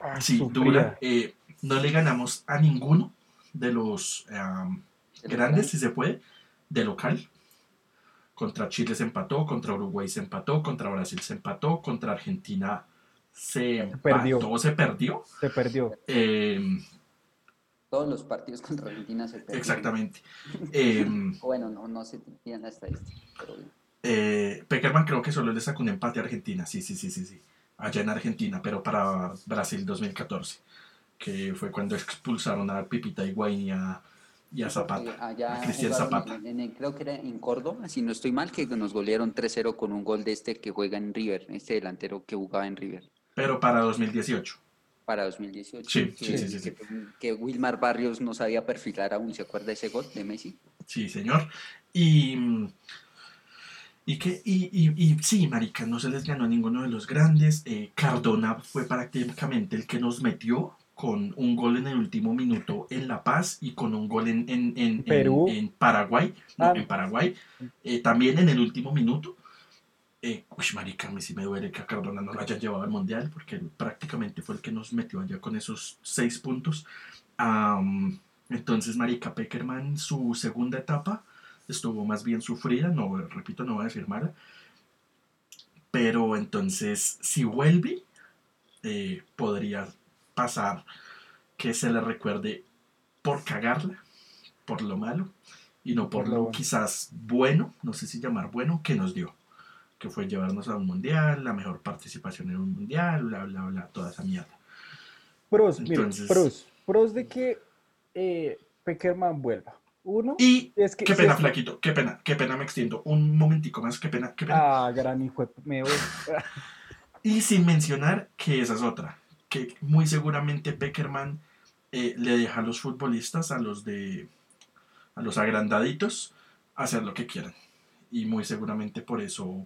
Ah,
Sí,
sufrida.
dura. Eh, no le ganamos a ninguno de los grandes, si se puede, de local. Contra Chile se empató, contra Uruguay se empató, contra Brasil se empató, contra Argentina se empató,
perdió.
se perdió.
Se perdió.
Eh,
Todos los partidos contra Argentina se perdieron.
Exactamente. (laughs) Em,
bueno, no, no se tiene la estadística, pero bien.
Eh, Peckerman creo que solo le sacó un empate a Argentina, sí, sí, sí, sí, sí. Allá en Argentina, pero para Brasil 2014, que fue cuando expulsaron a Pipita Higuaín y a, y a Zapata,
Allá
a Cristian Zapata.
en- en- creo que era en Córdoba, si no estoy mal, que nos golearon 3-0 con un gol de este que juega en River, este delantero que jugaba en River.
Pero para 2018.
Para 2018.
Sí, sí, sí, sí, sí.
que- que Wilmar Barrios no sabía perfilar aún, ¿se acuerda ese gol de Messi?
Sí, señor. Y. Y que, y, y, y sí, marica, no se les ganó a ninguno de los grandes. Eh, Cardona fue prácticamente el que nos metió con un gol en el último minuto en La Paz y con un gol en, en, en-
Perú.
en Paraguay. No,
Ah.
en Paraguay. Eh, también en el último minuto. Eh, uy, marica, a mí sí me duele que a Cardona no lo hayan llevado al Mundial porque él prácticamente fue el que nos metió allá con esos seis puntos. Am, entonces, marica, Peckerman, su segunda etapa estuvo más bien sufrida, no, repito, no voy a decir mala. Pero entonces, si vuelve, eh, podría pasar que se le recuerde por cagarla, por lo malo, y no por,
Por lo
quizás bueno, no sé si llamar bueno, que nos dio. Que fue llevarnos a un mundial, la mejor participación en un mundial, bla, bla, bla, toda esa mierda.
Pros, mire,
Entonces-
pros. Pros de que eh, Peckerman vuelva. Uno,
Y
es que...
qué
si
pena,
que-
flaquito, qué pena, qué pena, me extiendo. Un momentico más, qué pena, qué pena.
Ah, gran hijo de... Me voy. (laughs)
Y sin mencionar que esa es otra, que muy seguramente Peckerman eh, le deja a los futbolistas, a los de a los agrandaditos, hacer lo que quieran. Y muy seguramente por eso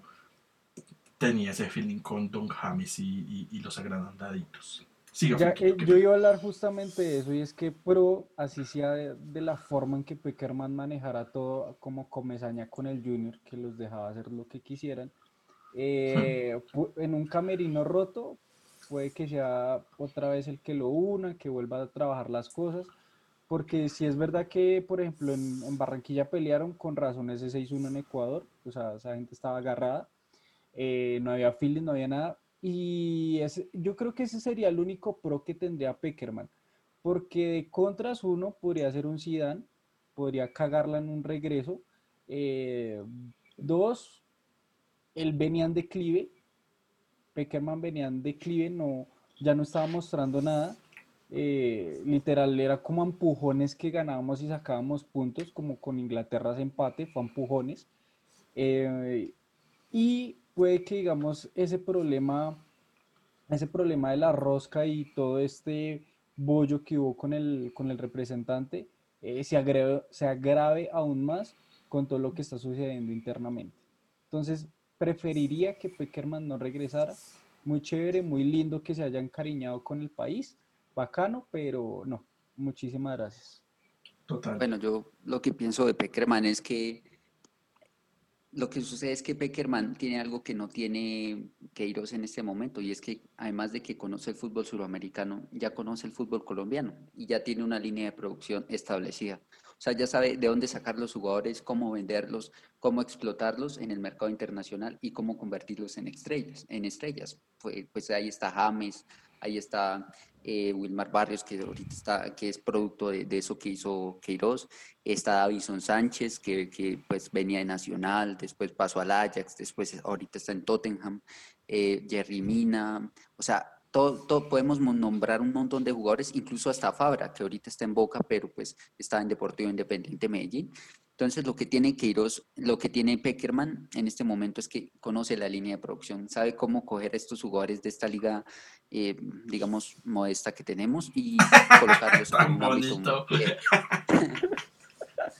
tenía ese feeling con Don James y, y- y los agrandaditos. Siga,
Ya, eh, yo iba a hablar justamente de eso y es que pro, así sea de, de la forma en que Peckerman manejara todo como comezaña con el Junior, que los dejaba hacer lo que quisieran, eh, en un camerino roto puede que sea otra vez el que lo una, que vuelva a trabajar las cosas, porque si es verdad que, por ejemplo, en, Barranquilla pelearon con razón ese 6-1 en Ecuador, o sea, esa gente estaba agarrada, eh, no había feeling, no había nada. Y yo creo que ese sería el único pro que tendría Peckerman, porque de contras uno podría ser un Zidane, podría cagarla en un regreso. eh, dos, él venía en declive, Peckerman venía en declive, no, ya no estaba mostrando nada. eh, literal, era como empujones que ganábamos y sacábamos puntos, como con Inglaterra ese empate, fue empujones. Eh, y puede que, digamos, ese problema, ese problema de la rosca y todo este bollo que hubo con el, con el representante eh, se, agrave, se agrave aún más con todo lo que está sucediendo internamente. Entonces, preferiría que Peckerman no regresara. Muy chévere, muy lindo que se haya encariñado con el país. Bacano, pero no. Muchísimas gracias.
Total.
Bueno, yo lo que pienso de Peckerman es que lo que sucede es que Peckerman tiene algo que no tiene Queiroz en este momento y es que además de que conoce el fútbol suramericano, ya conoce el fútbol colombiano y ya tiene una línea de producción establecida. O sea, ya sabe de dónde sacar los jugadores, cómo venderlos, cómo explotarlos en el mercado internacional y cómo convertirlos en estrellas. En estrellas. Pues, ahí está James, ahí está eh, Wilmar Barrios, que ahorita está, que es producto de, de eso que hizo Queiroz. Está Davison Sánchez, que, que, pues venía de Nacional, después pasó al Ajax, después ahorita está en Tottenham. Eh, Jerry Mina, o sea, todo, todo, podemos nombrar un montón de jugadores, incluso hasta Fabra, que ahorita está en Boca, pero pues está en Deportivo Independiente Medellín. Entonces, lo que tiene Queiroz, lo que tiene Peckerman en este momento es que conoce la línea de producción, sabe cómo coger a estos jugadores de esta liga, eh, digamos, modesta que tenemos y (laughs) colocarlos en un ámbito. (laughs)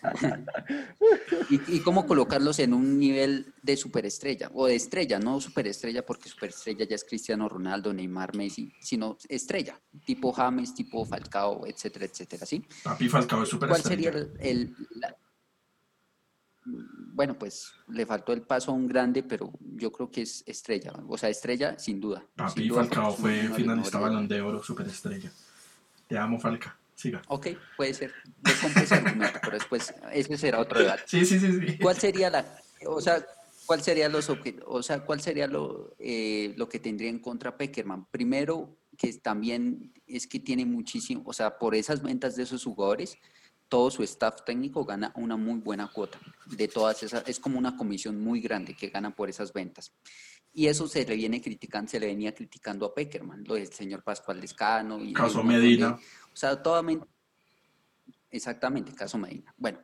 (laughs) y, y, cómo colocarlos en un nivel de superestrella, o de estrella, no superestrella, porque superestrella ya es Cristiano Ronaldo, Neymar, Messi, sino estrella, tipo James, tipo Falcao, etcétera, etcétera, ¿sí?
Papi Falcao es superestrella.
¿Cuál sería el, el la, bueno, pues le faltó el paso a un grande, pero yo creo que es estrella, o sea, estrella sin duda.
Papi
sin duda,
Falcao fue finalista
balón
balón de oro, superestrella. Te amo, Falca. Siga.
Ok, puede ser. Ese argumento, pero después ese será otro debate.
Sí, sí, sí, sí.
¿Cuál sería la, o sea, cuál sería los o sea, cuál sería lo, eh, lo que tendría en contra Peckerman? Primero, que también es que tiene muchísimo, o sea, por esas ventas de esos jugadores, todo su staff técnico gana una muy buena cuota de todas esas, es como una comisión muy grande que ganan por esas ventas. Y eso se le viene criticando, se le venía criticando a Peckerman, lo del señor Pascual Lescano. Y
caso Medina.
o sea, totalmente, exactamente, caso Medina. Bueno,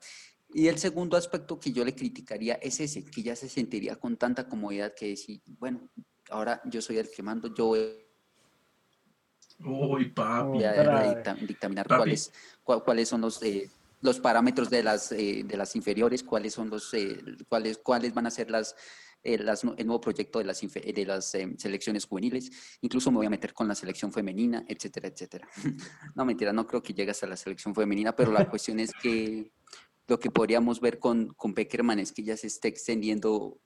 y el segundo aspecto que yo le criticaría es ese, que ya se sentiría con tanta comodidad que decir, bueno, ahora yo soy el que mando, yo voy
Uy, papi.
a dictaminar cuáles, cuáles son los, eh, los parámetros de las, eh, de las inferiores, cuáles son los, eh, cuáles, cuáles van a ser las, el nuevo proyecto de las, de las em, selecciones juveniles, incluso me voy a meter con la selección femenina, etcétera, etcétera. (laughs) no, mentira, no creo que llegue hasta la selección femenina, pero la (laughs) cuestión es que lo que podríamos ver con, con Peckerman es que ya se está extendiendo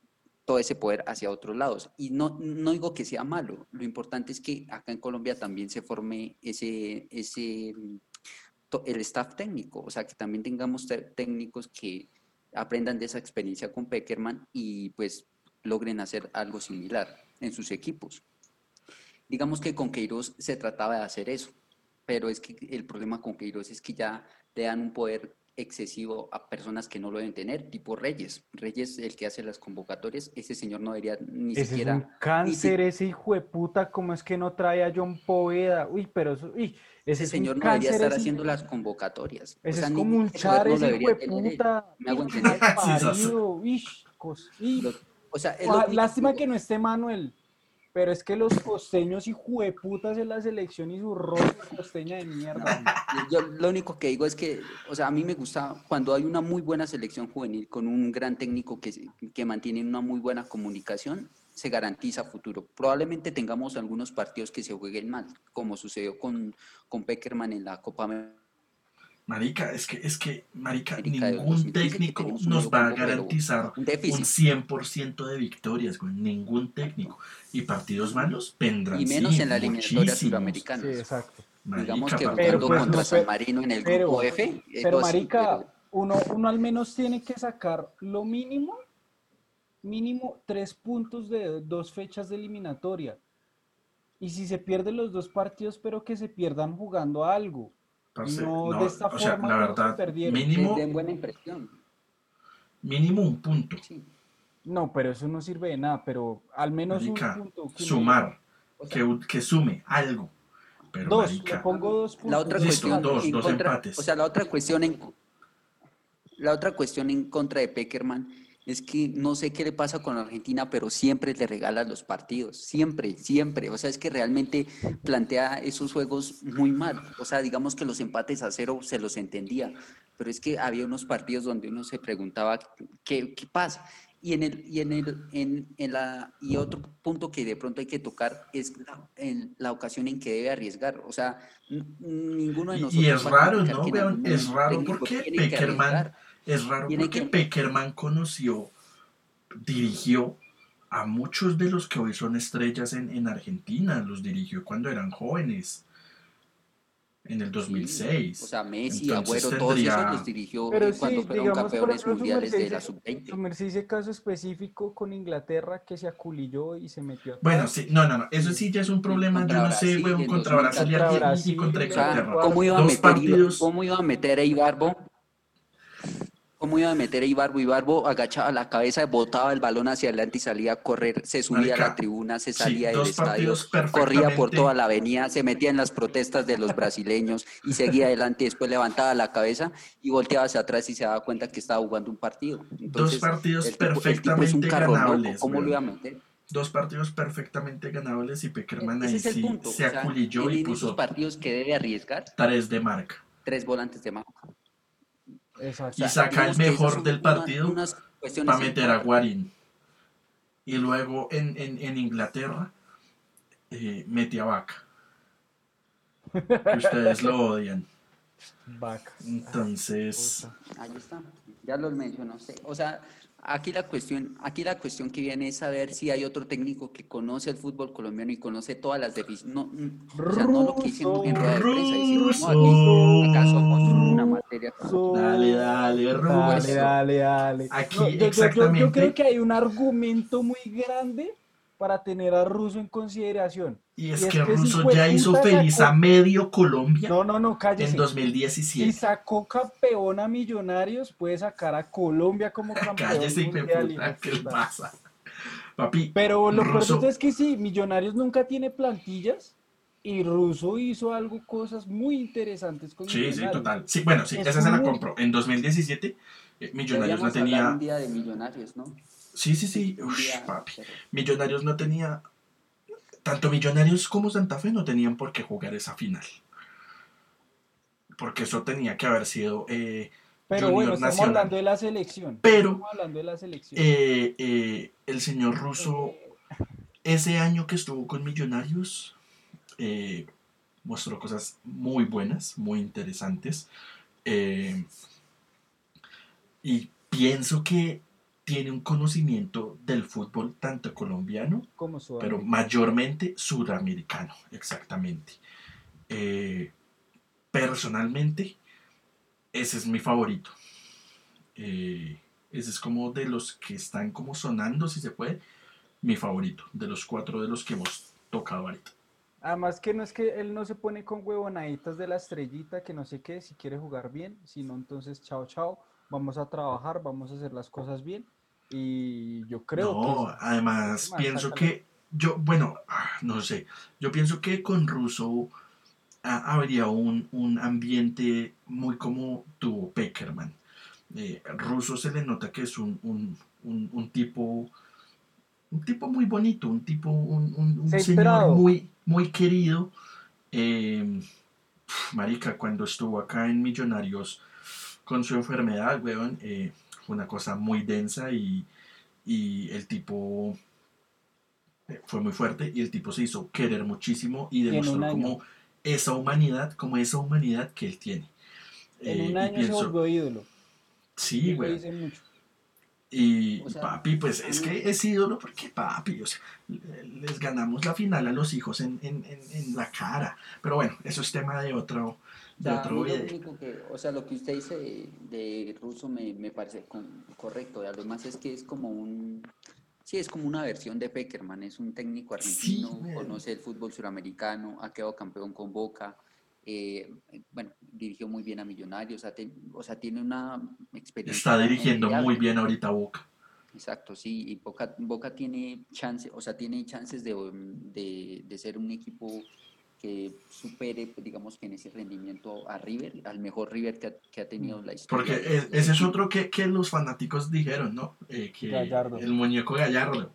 todo ese poder hacia otros lados. Y no, no digo que sea malo, lo importante es que acá en Colombia también se forme ese, ese, el staff técnico, o sea, que también tengamos técnicos que aprendan de esa experiencia con Peckerman y pues logren hacer algo similar en sus equipos. Digamos que con Queiroz se trataba de hacer eso, pero es que el problema con Queiroz es que ya le dan un poder excesivo a personas que no lo deben tener, tipo Reyes. Reyes, el que hace las convocatorias, ese señor no debería ni
ese
siquiera...
Es un cáncer, ese hijo de puta, ¿cómo es que no trae a John Poveda? Uy, pero eso, uy,
ese, señor no debería estar haciendo las convocatorias.
Ese es como un char, ese hijo de puta. Me hago entender.
O sea,
lástima que no esté Manuel. Pero es que los costeños y jueputas en la selección y su rol costeña de mierda.
Yo lo único que digo es que, o sea, a mí me gusta cuando hay una muy buena selección juvenil con un gran técnico que, que mantiene una muy buena comunicación, se garantiza futuro. Probablemente tengamos algunos partidos que se jueguen mal, como sucedió con, con Peckerman en la Copa América
Marica, es que, es que, Marica, ningún técnico nos va a garantizar un, 100% de victorias, güey. Ningún técnico. Y partidos malos vendrán.
Y menos en la eliminatoria suramericana.
Sí, exacto.
Digamos que jugando pues, contra San Marino en el grupo F.
Pero, Marica, Uno, uno al menos tiene que sacar lo mínimo, mínimo tres puntos de dos fechas de eliminatoria. Y si se pierden los dos partidos, pero que se pierdan jugando algo no, de esta forma
la verdad, mínimo,
buena impresión.
mínimo un punto.
No, pero eso no sirve de nada, pero al menos un punto.
sumar, que, que, sume algo. Pero,
dos, pongo dos puntos.
La otra cuestión, dos, dos empates. O sea, la otra cuestión en la otra cuestión en contra de Peckerman es que no sé qué le pasa con Argentina, pero siempre le regala los partidos, siempre, siempre. O sea, es que realmente plantea esos juegos muy mal. O sea, digamos que los empates a cero se los entendía, pero es que había unos partidos donde uno se preguntaba qué, qué pasa. Y en el y en el en, en, la y otro punto que de pronto hay que tocar es la, en la ocasión en que debe arriesgar. O sea, ninguno de nosotros.
Y es raro, ¿no? Es raro porque Peckerman es raro porque Peckerman conoció, dirigió a muchos de los que hoy son estrellas en, Argentina, los dirigió cuando eran jóvenes, en el 2006.
o sea, Messi, Agüero, todos esos los dirigió cuando fueron campeones mundiales de la sub-20.
Su ese caso específico con Inglaterra que se aculilló y se metió
Bueno, sí, no, no, no, eso sí ya es un problema, yo no sé, weón, contra Brasil y, contra Inglaterra.
¿Cómo iba, a meter, ¿Cómo iba a meter a Ibarbo cómo iba a meter a Ibarbo. Ibarbo agachaba la cabeza, botaba el balón hacia adelante y salía a correr, se subía a la tribuna, se salía del estadio, corría por toda la avenida, se metía en las protestas de los brasileños y seguía adelante. Después levantaba la cabeza y volteaba hacia atrás y se daba cuenta que estaba jugando un partido.
dos partidos perfectamente ganables.
¿Cómo lo iba a meter?
Dos partidos perfectamente ganables y Peckerman ahí sí se aculilló y puso.
partidos que debe arriesgar.
Tres de marca.
Tres volantes de marca
y saca el mejor del partido para meter a Guarín. Y luego en, en, Inglaterra eh, mete a Vaca. ustedes lo odian.
Vaca.
Entonces.
Ahí está. Ya los mencionó. O sea, Aquí la cuestión, aquí la cuestión que viene es saber si hay otro técnico que conoce el fútbol colombiano y conoce todas las definiciones. No, o sea, no lo que hicimos en rueda de prensa, no, aquí acaso somos una
Dale, dale,
Dale, dale, dale.
Aquí, exactamente.
Yo, creo que hay un argumento muy grande para tener a Russo en consideración.
Y es, que Russo ya hizo feliz a medio Colombia
no, no, no,
en 2017.
Y sacó campeón a Millonarios, puede sacar a Colombia como (laughs) campeón.
cállese, mundial ¿qué pasa? Papi,
Pero lo Russo... es que sí, Millonarios nunca tiene plantillas y Russo hizo algo, cosas muy interesantes con
Sí, sí, total. Sí, bueno, sí, esa se la compró. En 2017, eh, Millonarios no tenía.
Un día de Millonarios, ¿no?
Sí, sí, sí. papi. Millonarios no tenía. Tanto Millonarios como Santa Fe no tenían por qué jugar esa final. Porque eso tenía que haber sido. Eh,
pero bueno, estamos hablando de la selección.
Pero.
Estamos hablando de la selección.
Eh, eh, el señor Russo, ese año que estuvo con Millonarios, mostró cosas muy buenas, muy interesantes. y pienso que tiene un conocimiento del fútbol tanto colombiano,
como
pero mayormente sudamericano, exactamente. Eh, personalmente, ese es mi favorito. Eh, ese es como de los que están como sonando, si se puede, mi favorito, de los cuatro de los que hemos tocado ahorita.
Además que no es que él no se pone con huevonaditas de la estrellita, que no sé qué, si quiere jugar bien, sino entonces chao, chao, vamos a trabajar, vamos a hacer las cosas bien y yo creo
no, además pienso que yo, bueno, ah, no sé, yo pienso que con Russo habría un, un, ambiente muy como tuvo Peckerman. Eh, Russo se le nota que es un, un, un, tipo un tipo muy bonito, un tipo, un, señor muy, muy querido. Eh, marica, cuando estuvo acá en Millonarios con su enfermedad, weón, eh, una cosa muy densa y, el tipo eh, fue muy fuerte y el tipo se hizo querer muchísimo y demostró como esa humanidad, como esa humanidad que él tiene.
En un año se volvió ídolo.
Sí, güey. Y papi, pues es que es ídolo porque papi, o sea, les ganamos la final a los hijos en, en, en la cara. Pero bueno, eso es tema de otro,
lo único que, o sea, lo que usted dice de, ruso me, me, parece correcto. Además es que es como un, sí, es como una versión de Peckerman. Es un técnico argentino, conoce el fútbol suramericano, ha quedado campeón con Boca. Eh, bueno, dirigió muy bien a Millonarios, o sea, tiene una experiencia.
Está dirigiendo muy bien ahorita Boca.
Exacto, sí, y Boca, Boca tiene chance, o sea, tiene chances de, de, de ser un equipo que supere, pues, digamos que en ese rendimiento a River, al mejor River que ha, tenido la historia.
Porque ese es otro que, que, los fanáticos dijeron, ¿no? Eh, que el muñeco Gallardo.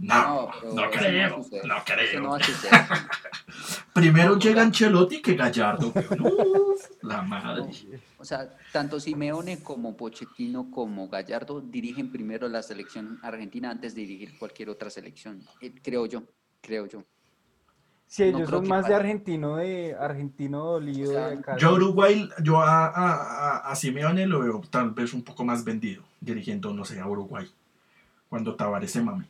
No, no, creo, no, creo. (laughs) Primero llega Ancelotti que Gallardo. la madre.
o sea, tanto Simeone como Pochettino como Gallardo dirigen primero la selección argentina antes de dirigir cualquier otra selección, eh, creo yo, creo yo.
Sí, ellos son más de argentino, de argentino dolido.
Yo Uruguay, yo a, a, a, Simeone lo veo tal vez un poco más vendido, dirigiendo, no sé, a Uruguay, cuando Tavares se mame.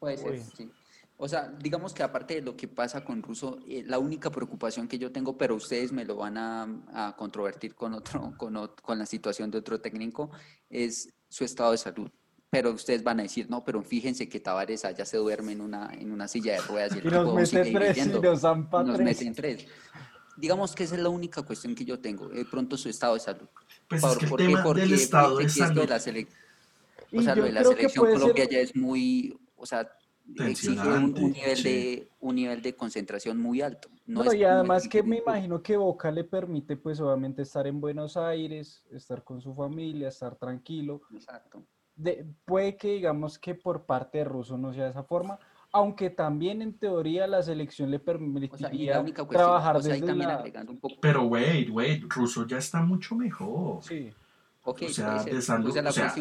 Puede ser, sí. O sea, digamos que aparte de lo que pasa con Russo, eh, la única preocupación que yo tengo, pero ustedes me lo van a, a controvertir con, otro, (laughs) con, con la situación de otro técnico, es su estado de salud pero ustedes van a decir, no, pero fíjense que Tavares allá se duerme en una, en una silla de ruedas y, el
y nos mete tres y nos
nos meten tres. Digamos que esa es la única cuestión que yo tengo, de pronto su estado de salud.
Pues es que el tema Porque del estado de salud.
la o sea, lo de la selección Colombia ya es muy, o sea, exige un, nivel de, un nivel de concentración muy alto.
No, y además que me imagino que Boca le permite pues obviamente estar en Buenos Aires, estar con su familia, estar tranquilo.
Exacto
puede que digamos que por parte de Russo no sea de esa forma, aunque también en teoría la selección le permitiría trabajar desde la...
Pero wait, wait, Russo ya está mucho mejor.
Sí.
O sea, de salud, o sea,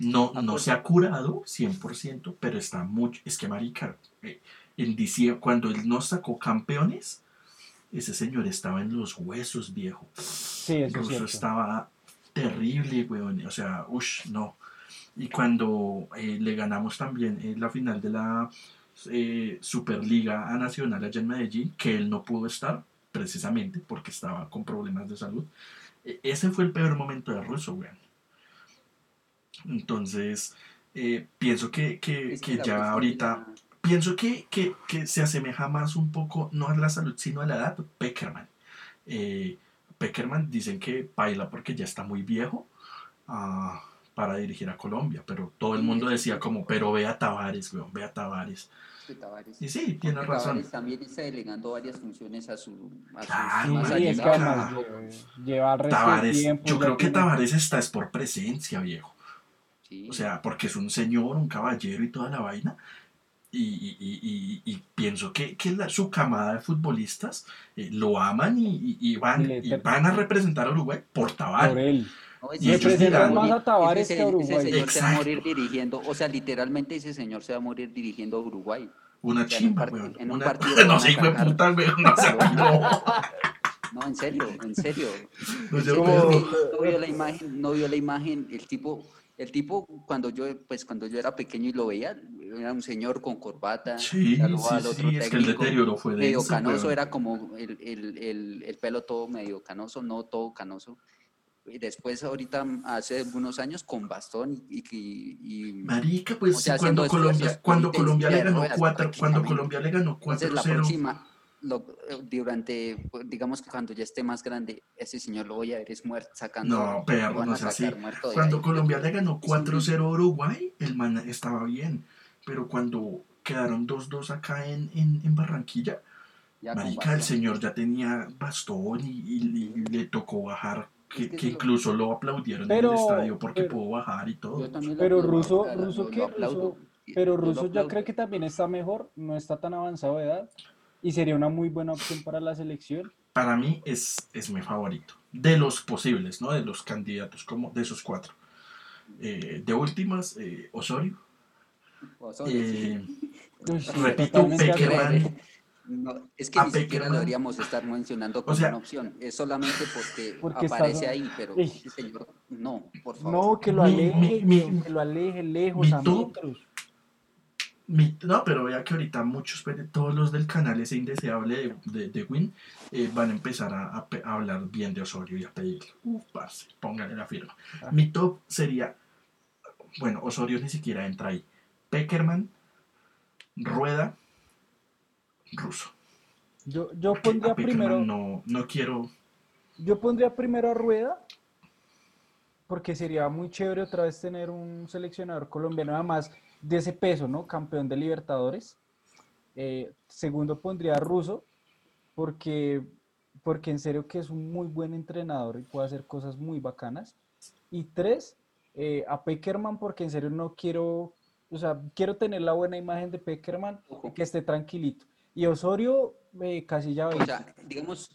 no, no se ha curado 100%, pero está mucho, es que marica, eh, en diciembre, cuando él nos sacó campeones, ese señor estaba en los huesos, viejo.
Sí, eso
Russo estaba terrible, weón, o sea, uff, no. Y cuando eh, le ganamos también en la final de la eh, Superliga a Nacional allá en Medellín, que él no pudo estar precisamente porque estaba con problemas de salud. E, ese fue el peor momento de Russo, weón. Entonces, eh, pienso que, que, que ya ahorita pienso que, que, que, se asemeja más un poco, no a la salud, sino a la edad, Peckerman. Eh, Peckerman dicen que baila porque ya está muy viejo uh, para dirigir a Colombia, pero todo el mundo decía como, pero ve a Tavares, weón, ve a Tavares.
Tavares.
Y sí, tiene razón.
Tavares también está delegando varias funciones a su. A
claro,
sus,
Sí, es que además lleva el resto
Tavares,
tiempo.
yo creo que
tiene-
Tavares está es por presencia, viejo.
Sí.
O sea, porque es un señor, un caballero y toda la vaina. Y, y- y- y- pienso que, que la- su camada de futbolistas eh, lo aman y, y- y van,
y
van a representar a Uruguay por Tavares.
Por él.
No,
y
Representan
dirán-
más a Tavares
ese,
que a
ese
Uruguay.
señor se va a morir dirigiendo, o sea, literalmente ese señor se va a morir dirigiendo a Uruguay.
Una
O sea, en un
chimba,
en partido (laughs)
no sé, hijo de puta, weón. No sé, no. (laughs)
No, en serio, en serio.
No,
En
yo-
serio,
Como-
es que no vio la imagen, no vio la imagen, el tipo, el tipo cuando yo, pues cuando yo era pequeño y lo veía, era un señor con corbata,
Sí,
saludaba
sí,
al otro
sí, es que el
técnico,
deterioro fue
medio
denso,
canoso, era como el, el, el, el pelo todo medio canoso, no todo canoso. Y después ahorita, hace algunos años, con bastón y... y- y-
Marica, pues
O sea,
cuando Colombia, cuando Colombia le ganó 4, cuando. Colombia le ganó
Entonces, la
4-0.
próxima, lo- durante, digamos que cuando ya esté más grande, ese señor lo voy a ver es muerto, sacando.
No, perro, no
a
es así. Cuando. Colombia le ganó
Es un
4-0 a Uruguay, el man estaba bien. Pero cuando quedaron 2-2 acá en, en, en Barranquilla,
Ya
Marica, el señor ya tenía bastón y, y- y le tocó bajar. Que,
Es que
que
eso lo-
incluso lo aplaudieron
Pero-
en el estadio porque
pero-
pudo bajar y todo.
Pero Russo- Russo
Yo
Pero Russo yo creo que también está mejor, no está tan avanzado de edad y sería una muy buena opción para la selección.
Para mí es, es mi favorito. De los posibles, ¿no? De los candidatos, como de esos cuatro. Eh, de últimas, eh, Osorio.
Osorio,
Eh, (laughs)
sí.
Repito.
No, es que
A
ni siquiera lo deberíamos estar mencionando como
sea-
una opción. Es solamente porque, (laughs)
Porque está-
aparece ahí, pero
Ey.
ese señor, no, por favor.
No, que lo aleje,
mi- mi-
que, lo aleje lejos,
mi
a
top-
metros.
Mi- no, pero vea que ahorita muchos, pues, todos los del canal ese indeseable de, de, de Win eh, van a empezar a, a pe- a hablar bien de Osorio y a pedirle. Uf, parce, póngale la firma.
Ah.
Mi top sería, bueno, Osorio ni siquiera entra ahí. Peckerman, Rueda, Russo.
Yo, yo
Porque
pondría primero,
no, no quiero.
yo pondría primero a Rueda, porque sería muy chévere otra vez tener un seleccionador colombiano, además de ese peso, ¿no? Campeón de Libertadores. Eh, segundo pondría a Russo, porque, porque en serio que es un muy buen entrenador y puede hacer cosas muy bacanas. Y tres, eh, a Peckerman, porque en serio no quiero, o sea, quiero tener la buena imagen de Peckerman y que esté tranquilito. Y Osorio, eh, casi ya
O sea, digamos,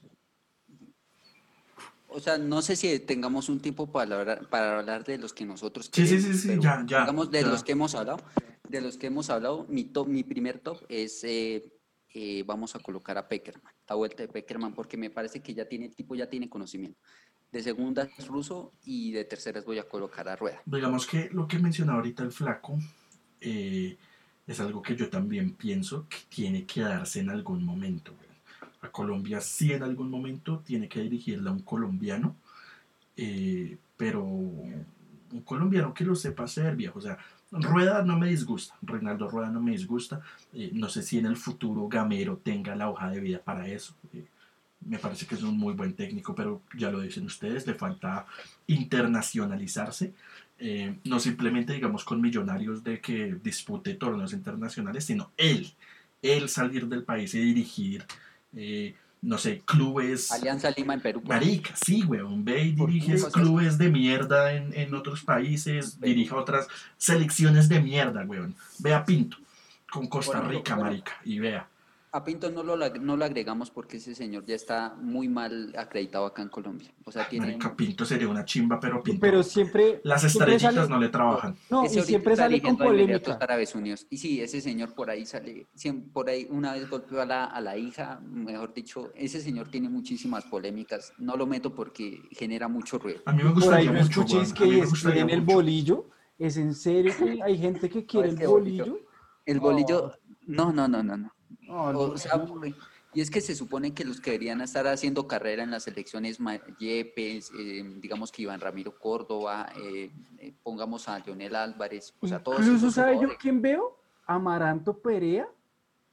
o sea, no sé si tengamos un tiempo para hablar, para hablar de los que nosotros
Sí, sí,
queremos,
sí, sí,
pero
ya, ya,
digamos de
ya.
los que hemos hablado, de los que hemos hablado, mi top, mi primer top es eh, eh, vamos a colocar a Peckerman, la vuelta de Peckerman, porque me parece que ya tiene, el tipo ya tiene conocimiento. De segunda es Russo y de terceras voy a colocar a Rueda.
Digamos que lo que mencionaba ahorita el flaco eh, es algo que yo también pienso que tiene que darse en algún momento. A Colombia sí en algún momento tiene que dirigirla un colombiano, eh, pero un colombiano que lo sepa hacer, viejo. O sea, Rueda no me disgusta, Reinaldo Rueda no me disgusta. eh, no sé si en el futuro Gamero tenga la hoja de vida para eso. eh, me parece que es un muy buen técnico, pero ya lo dicen ustedes, le falta internacionalizarse. eh, no simplemente, digamos, con millonarios de que dispute torneos internacionales, sino él, él salir del país y dirigir, eh, no sé, clubes.
Alianza Lima en Perú.
Marica, sí, weón, ve y diriges clubes de mierda en, en otros países, dirige otras selecciones de mierda, weón. Ve a Pinto, con Costa
Bueno,
Rica,
bueno.
marica, y vea.
A Pinto no lo, no lo agregamos porque ese señor ya está muy mal acreditado acá en Colombia. O sea, tiene...
Marica, Pinto sería una chimba, pero Pinto.
Pero siempre.
las
siempre
estrellitas
sale-
no le trabajan.
No,
Ese
y siempre sale con polémica.
Árabes Unidos. Y sí, ese señor por ahí sale, siem- por ahí una vez golpeó a la, a la hija, mejor dicho, ese señor tiene muchísimas polémicas. No lo meto porque genera mucho ruido.
A mí me
Por ahí
gustaría
no
mucho,
escuchéis
a
que es
gustaría
en el
mucho.
bolillo. Es en serio que (laughs) hay gente que quiere el
bolillo.
bolillo.
El
No.
bolillo, no, no, no, no, no.
No, el
O sea,
bolillo.
y es que se supone que los que deberían estar haciendo carrera en las elecciones, Yepes, eh, digamos que Iván Ramiro Córdoba, eh, eh, pongamos a Leonel Álvarez, o sea, todos
Incluso,
esos
¿sabe yo quién veo? Amaranto Perea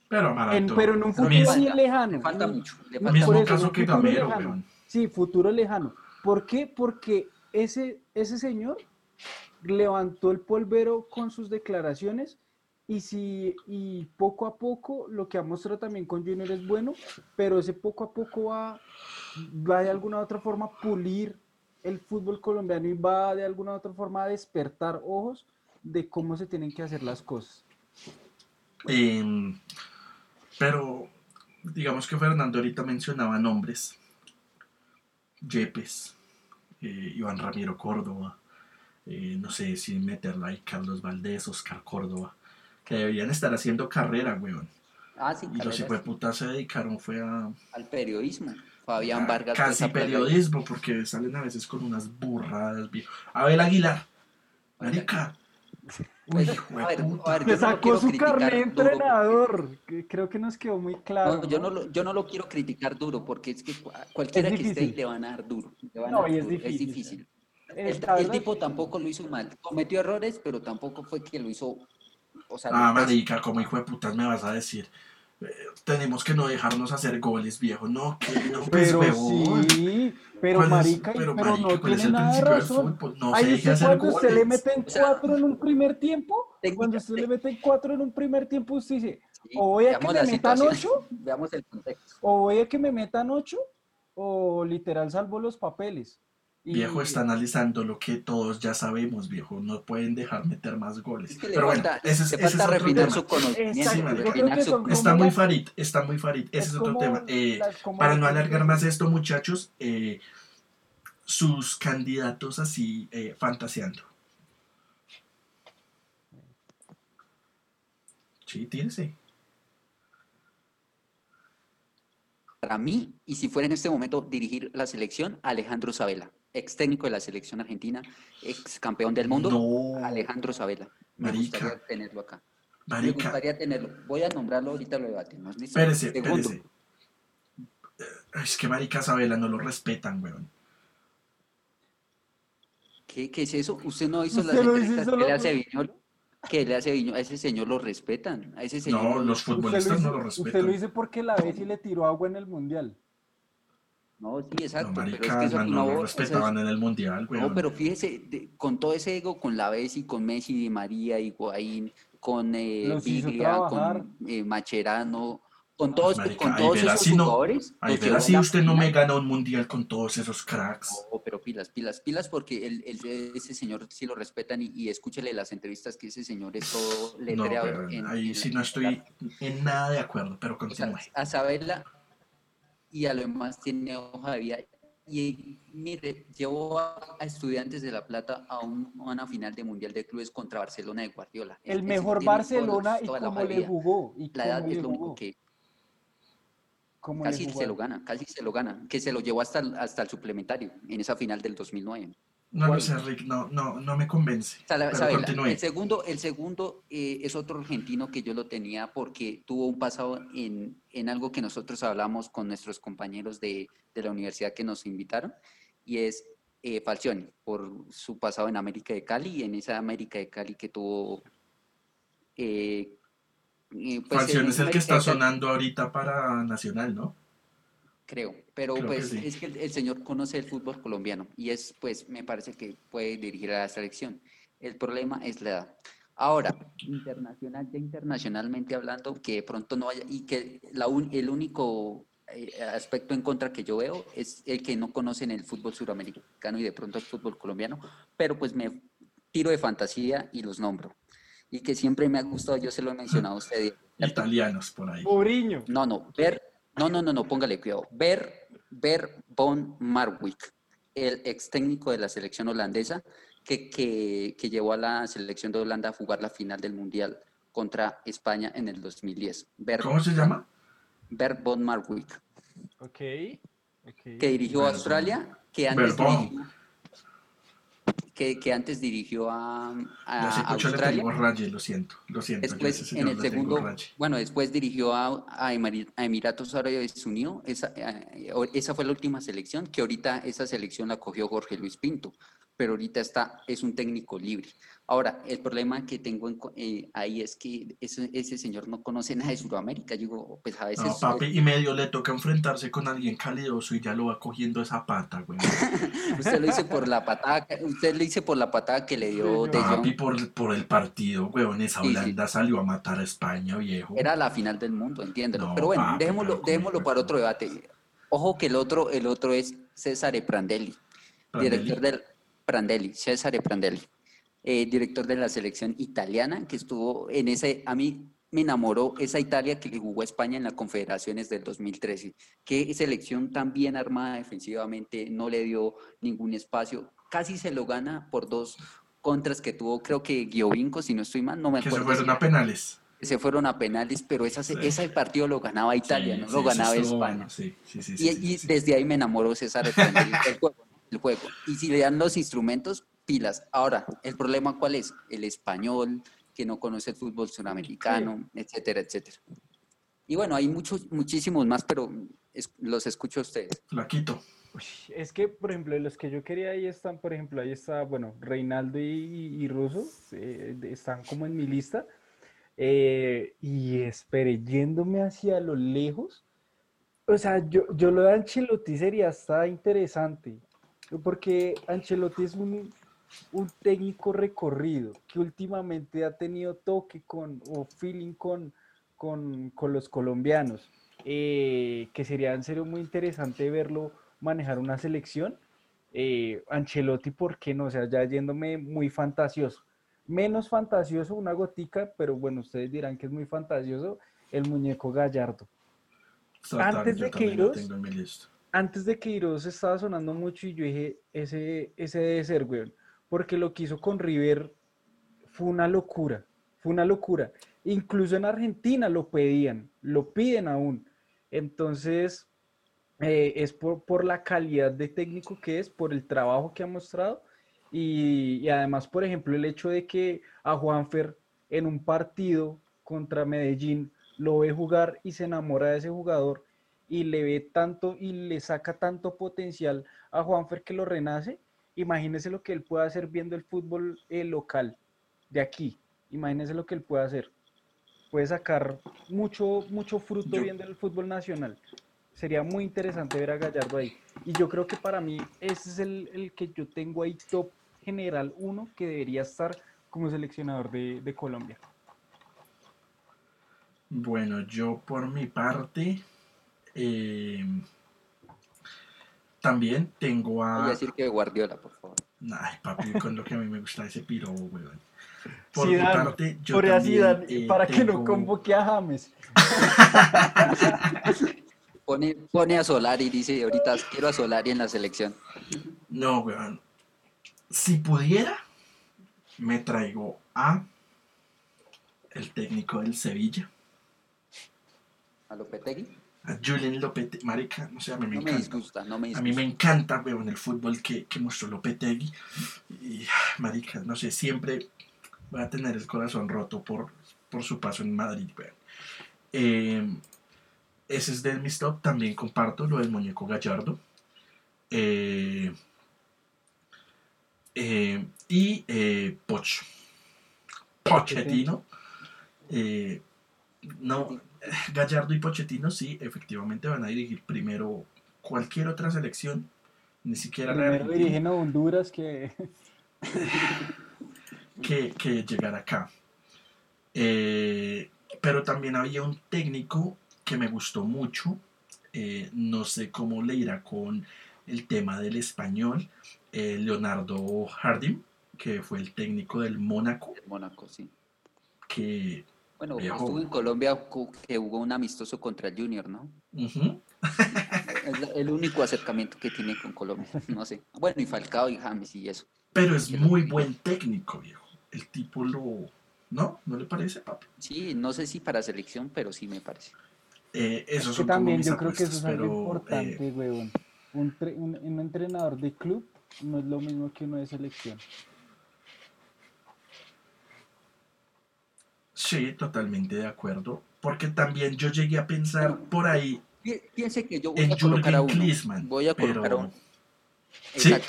Pero
En, pero en un futuro sí lejano.
Le falta
un-
mucho. Le
Por
falta
Mismo caso que Gamero,
lejano. Sí, futuro lejano. ¿Por qué? Porque ese, ese señor levantó el polvero con sus declaraciones y, si, y poco a poco lo que ha mostrado también con Junior es bueno, pero ese poco a poco va, va de alguna u otra forma a pulir el fútbol colombiano y va de alguna u otra forma a despertar ojos de cómo se tienen que hacer las cosas.
Em, pero digamos que Fernando ahorita mencionaba nombres. Yepes, eh, Iván Ramiro Córdoba, eh, no sé si meterla ahí Carlos Valdés, Oscar Córdoba, que deberían estar haciendo carrera, weón.
Ah, sí,
Y los hijueputas se dedicaron fue a,
al periodismo. Fabián
a
Vargas.
casi periodismo, porque salen a veces con unas burradas. viejo. Abel Aguilar, marica. (laughs) Uy,
Pues,
hijo de
a ver,
puta.
a ver,
Le
yo no lo
sacó
quiero
su
criticar
carnet de
duro
entrenador, creo que nos quedó muy claro.
No, yo,
¿no?
no lo, yo no lo quiero criticar duro porque es que cu- cualquiera
Es
que esté ahí
difícil.
le van a dar duro. le van a
No,
dar
y es
duro,
difícil.
El,
la
el
verdad
tipo tampoco lo hizo mal. Cometió errores, pero tampoco fue que lo hizo. O sea,
Ah, marica, como hijo de putas me vas a decir. eh, tenemos que no dejarnos hacer goles, viejo. No, que no, pues,
Pero
huevón.
sí, pero
¿Cuál es-
marica, y-
pero,
pero
marica,
no
¿cuál es
tiene
el
nada de razón.
fútbol? No
Ahí
se deje hacer
cuando usted le meten
O sea,
cuatro en un primer tiempo,
técnica-
cuando usted le meten cuatro en un primer tiempo, usted dice,
sí,
o voy a que me metan ocho,
Veamos el contexto.
o voy a que me metan ocho, o literal salvo los papeles.
Viejo está analizando lo que todos ya sabemos, viejo. No pueden dejar meter más goles.
Es que le
Pero bueno, ese es, otro tema.
su.
Exacto,
Está muy farid, está muy farid. Ese es, otro tema. Eh, para no alargar más esto, muchachos, eh, sus candidatos así eh, fantaseando. Sí, tírese.
Para mí, y si fuera en este momento dirigir la selección, Alejandro Sabela, ex técnico de la selección argentina, ex campeón del mundo,
No,
Alejandro Sabela. Me
Marica.
gustaría tenerlo acá. Me gustaría tenerlo. Voy a nombrarlo ahorita, lo debatimos. ¿listo?
espérese,
Segundo,
espérese. Eh, Es que marica Sabela no lo respetan, weón.
¿qué, qué es eso? ¿Usted no hizo las
Usted
entrevistas que le hace Viñolo? Que le hace a Viñolo? A ese señor lo respetan. A ese señor
No,
lo-
los
Usted lo,
futbolistas
hizo,
no lo
usted
respetan.
lo hizo porque la vez y le tiró agua en el mundial.
No, sí,
No,
exacto. pero es que eso no,
no respetaban en el mundial, weón.
No, pero fíjese, de- con todo ese ego, con la Bessi, con Messi, Di María, Higuaín, con eh, Biglia, con eh, Macherano, con todos,
Marica,
con
ahí
todos esos
si no-
jugadores.
Ahí
los
verá
llevó a
si usted no me gana un mundial con todos esos cracks.
No, pero pilas, pilas, pilas, porque el, el- ese señor sí lo respetan y, y escúchele las entrevistas que ese señor es todo
No,
letreado.
pero
en-
ahí
en-
sí no estoy en nada de acuerdo, pero
O sea,
continúe.
a a lo demás tiene hoja de vida. Y mire, llevó a, a Estudiantes de La Plata a, un- a una final de Mundial de Clubes contra Barcelona de Guardiola.
El mejor
todos
Barcelona y cómo le jugó. Y
La edad es lo único que casi se lo gana, casi se lo gana, que se lo llevó hasta hasta el suplementario en esa final del 2009.
No lo sé, Rick, no, no, no me convence.
Sala-
Pero
Sabela.
continúe.
El segundo, el segundo eh, es otro argentino que yo lo tenía porque tuvo un pasado en, en algo que nosotros hablamos con nuestros compañeros de, de la universidad que nos invitaron, y es eh, Falcioni, por su pasado en América de Cali, y en esa América de Cali que tuvo... eh, eh, pues,
Falcioni es el que está sonando ahorita para Nacional, ¿no?
Creo. Pero
Creo que
pues
sí.
es que el, el señor conoce el fútbol colombiano y es, pues, me parece que puede dirigir a la selección. El problema es la edad. Ahora, internacional, ya internacionalmente hablando, que de pronto no haya, y que la un- el único eh, aspecto en contra que yo veo es el que no conocen el fútbol suramericano y de pronto el fútbol colombiano, pero pues me tiro de fantasía y los nombro. Y que siempre me ha gustado, yo se lo he mencionado a usted.
Italianos por ahí.
Mourinho.
No, no, Ver, no, no, no, no, póngale cuidado. Ver, Ver von Marwijk, el ex técnico de la selección holandesa que, que, que llevó a la selección de Holanda a jugar la final del Mundial contra España en el 2010. Ver,
¿Cómo se llama?
Ver von Marwijk,
Ok. ok.
que dirigió a Australia, que antes
Ver von.
dirigió, que, que antes dirigió a, a
le
Australia.
raye, lo siento, lo siento. a
Después, en el segundo, bueno, después dirigió a, a Emir- a Emiratos Árabes Unidos. Esa, eh, esa fue la última selección, que ahorita esa selección la cogió Jorge Luis Pinto. Pero ahorita está, es un técnico libre. Ahora, el problema que tengo eh, ahí es que ese, ese, señor no conoce (laughs) nada de Sudamérica. Digo, pues a veces...
No, papi, y medio le toca enfrentarse con alguien calidoso y ya lo va cogiendo esa pata, güey. (laughs)
usted lo dice por la patada, usted le dice por la patada que le dio de
Papi, por, por el partido, güey, esa Holanda salió a matar a España, viejo.
Era la final del mundo, entiéndelo. pero bueno, dejémoslo, dejémoslo para otro debate. Ojo que el otro, el otro es César Prandelli, Prandelli. director del Prandelli, Cesare Prandelli, eh, director de la selección italiana, que estuvo en ese, a mí me enamoró esa Italia que le jugó a España en las confederaciones del 2013. Qué selección tan bien armada defensivamente, no le dio ningún espacio, casi se lo gana por dos contras que tuvo, creo que Giovinco, si no estoy mal, no me acuerdo.
Que se fueron a penales.
Se fueron a penales, pero esa, ese partido lo ganaba Italia, no lo ganaba España. y, y desde ahí me enamoró César Prandelli, (laughs) el juego el juego. Y si le dan los instrumentos, pilas. Ahora, ¿el problema cuál es? El español, que no conoce el fútbol sudamericano, etcétera, etcétera. Y bueno, hay muchos, muchísimos más, pero los escucho a ustedes.
Flaquito.
Es que, por ejemplo, los que yo quería ahí están, por ejemplo, ahí está, bueno, Reinaldo y, Russo, eh, están como en mi lista. Eh, y espere, yéndome hacia lo lejos, o sea, yo, yo lo de Ancelotti sería hasta interesante, porque Ancelotti es un, técnico recorrido que últimamente ha tenido toque con o feeling con, con, los colombianos, eh, que sería en serio muy interesante verlo manejar una selección. Eh, Ancelotti, ¿por qué no? O sea, ya yéndome muy fantasioso. Menos fantasioso, una gotica, pero bueno, ustedes dirán que es muy fantasioso, el muñeco Gallardo. Antes de que antes de que Iros estaba sonando mucho y yo dije, ese, ese debe ser, weón. Porque lo que hizo con River fue una locura, fue una locura. Incluso en Argentina lo pedían, lo piden aún. Entonces, eh, es por, la calidad de técnico que es, por el trabajo que ha mostrado y, y, además, por ejemplo, el hecho de que a Juanfer en un partido contra Medellín lo ve jugar y se enamora de ese jugador y le ve tanto y le saca tanto potencial a Juanfer que lo renace, imagínese lo que él puede hacer viendo el fútbol eh, local de aquí. Imagínese lo que él puede hacer. Puede sacar mucho, mucho fruto viendo el fútbol nacional. Sería muy interesante ver a Gallardo ahí. Y yo creo que para mí ese es el, que yo tengo ahí top general uno que debería estar como seleccionador de, de Colombia.
Bueno, yo por mi parte, eh, también tengo a.
Voy a decir que Guardiola, por favor.
Ay, papi, con lo que a mí me gusta ese piro, weón.
Por mi parte, yo por también, eh, para que no convoque a James. (laughs)
pone, pone a Solari y dice, ahorita quiero a Solari en la selección.
No, weón. Si pudiera, me traigo a el técnico del Sevilla.
¿A Lopetegui?
A Julian Lopetegui, marica, no sé, a mí me
no
encanta.
Me disgusta, no me
A mí me encanta, weón, el fútbol que, que mostró Lopetegui. Y, marica, no sé, siempre va a tener el corazón roto por, por su paso en Madrid, weón. Eh, ese es de mi stop, también comparto lo del muñeco Gallardo. Eh, eh, y Poch. Pochettino. no, (laughs) Gallardo y Pochettino sí, efectivamente van a dirigir primero cualquier otra selección, ni siquiera
la dirigen a Honduras (laughs) que...
que, llegar acá. Eh, pero también había un técnico que me gustó mucho, eh, no sé cómo le irá con el tema del español, eh, Leonardo Jardim, que fue el técnico del Mónaco.
El Mónaco, sí.
Que
bueno, estuvo en Colombia que jugó un amistoso contra el Junior, ¿no? es el único acercamiento que tiene con Colombia, (laughs) no sé. Bueno, y Falcao y James y eso.
Pero es muy buen técnico, viejo. El tipo lo... ¿No? ¿No le parece, papi?
Sí, no sé si para selección, pero sí me parece.
Eh, eso
es también yo creo que eso es algo importante, eh... Un, un entrenador de club no es lo mismo que uno de selección.
Sí, totalmente de acuerdo. Porque también yo llegué a pensar por ahí.
Piense que yo voy a colocar a uno. voy a colocar a uno. Exacto,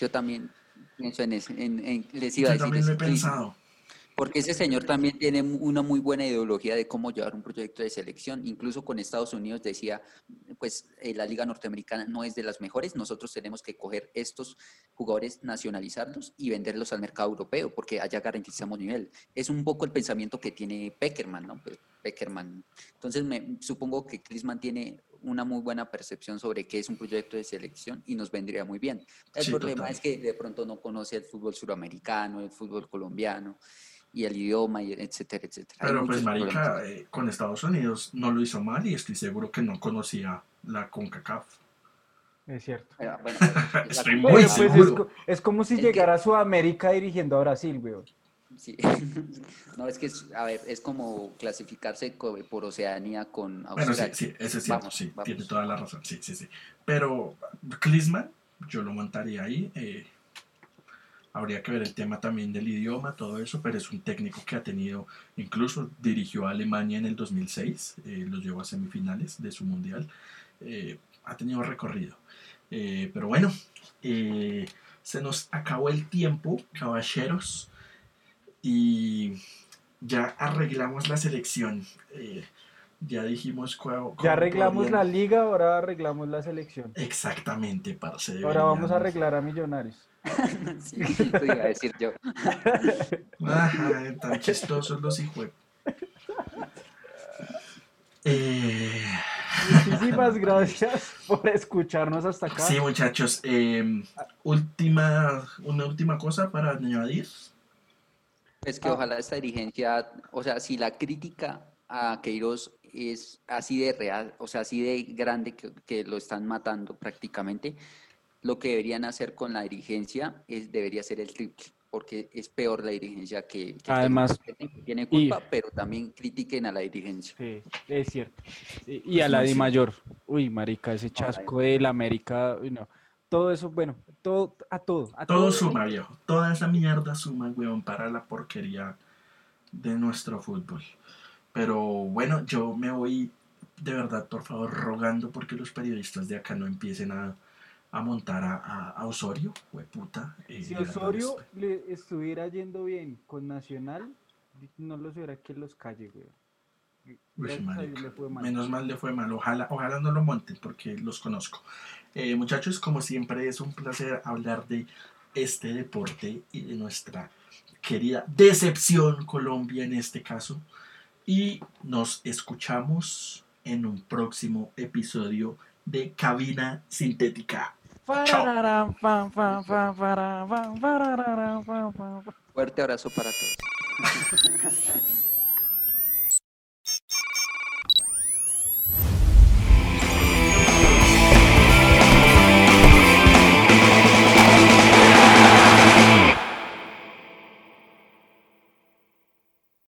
yo también pienso en en, en- les
Yo
iba a decir
también lo he
eso, Klinsmann.
pensado.
Porque ese señor también tiene una muy buena ideología de cómo llevar un proyecto de selección. Incluso con Estados Unidos decía, pues eh, la liga norteamericana no es de las mejores, nosotros tenemos que coger estos jugadores, nacionalizarlos y venderlos al mercado europeo, porque allá garantizamos nivel. Es un poco el pensamiento que tiene Peckerman, ¿no? Peckerman. Entonces me, supongo que Klinsmann tiene una muy buena percepción sobre qué es un proyecto de selección y nos vendría muy bien. El
Sí,
problema
total.
es que de pronto no conoce el fútbol suramericano, el fútbol colombiano y el idioma, y etcétera, etcétera.
Pero pues, marica, eh, con Estados Unidos no lo hizo mal y estoy seguro que no conocía la CONCACAF.
Es cierto.
Eh, bueno, (laughs)
Estoy muy
pues, es,
seguro.
co- es como si
Es que-
llegara a Sudamérica dirigiendo a Brasil, weón.
sí. (laughs) No, es que, es- a ver, es como clasificarse por Oceanía con
Bueno, sí,
Australia.
sí, ese es cierto,
Vamos,
sí,
vamos.
tiene toda la razón, sí, sí, sí. Pero Klinsmann, yo lo montaría ahí. eh, habría que ver el tema también del idioma, todo eso, pero es un técnico que ha tenido, incluso dirigió a Alemania en el 2006, eh, los llevó a semifinales de su mundial, eh, ha tenido recorrido. Eh, pero bueno, eh, se nos acabó el tiempo, caballeros, y ya arreglamos la selección. eh, ya dijimos
Ya arreglamos la
podrían-
liga, ahora arreglamos la selección.
Exactamente, parce.
Ahora vamos a arreglar a Millonarios. (laughs)
Sí, eso iba a decir yo.
Ajá, tan chistosos los hijos. Eh,
Muchísimas gracias por escucharnos hasta acá.
sí, muchachos. eh, última, una última cosa para añadir.
Es que
Ah.
ojalá esta dirigencia, o sea, si la crítica a Queiroz es así de real, o sea, así de grande que, que lo están matando prácticamente, lo que deberían hacer con la dirigencia es, debería ser el triple, porque es peor la dirigencia que, que
Además-
tiene
y-
culpa, pero también critiquen a la dirigencia.
Sí, es cierto. Y, y a la
Sí,
Di
sí.
Mayor. Uy, marica, ese
la
chasco del América. uy, no. Todo eso, bueno, todo, a todo. A
Todo suma, viejo. Toda esa mierda suma, weón, para la porquería de nuestro fútbol. Pero bueno, yo me voy de verdad, por favor, rogando porque los periodistas de acá no empiecen a, a montar a, a- a Osorio, hueputa. eh,
Si Osorio le estuviera yendo bien con Nacional, no los hubiera que los calle, güey.
Uy,
mal.
Menos mal le fue mal. Ojalá, ojalá no lo monten porque los conozco. Eh, muchachos, como siempre, es un placer hablar de este deporte y de nuestra querida decepción Colombia en este caso. Y nos escuchamos en un próximo episodio de Cabina Sintética.
Fuerte abrazo para todos. (laughs)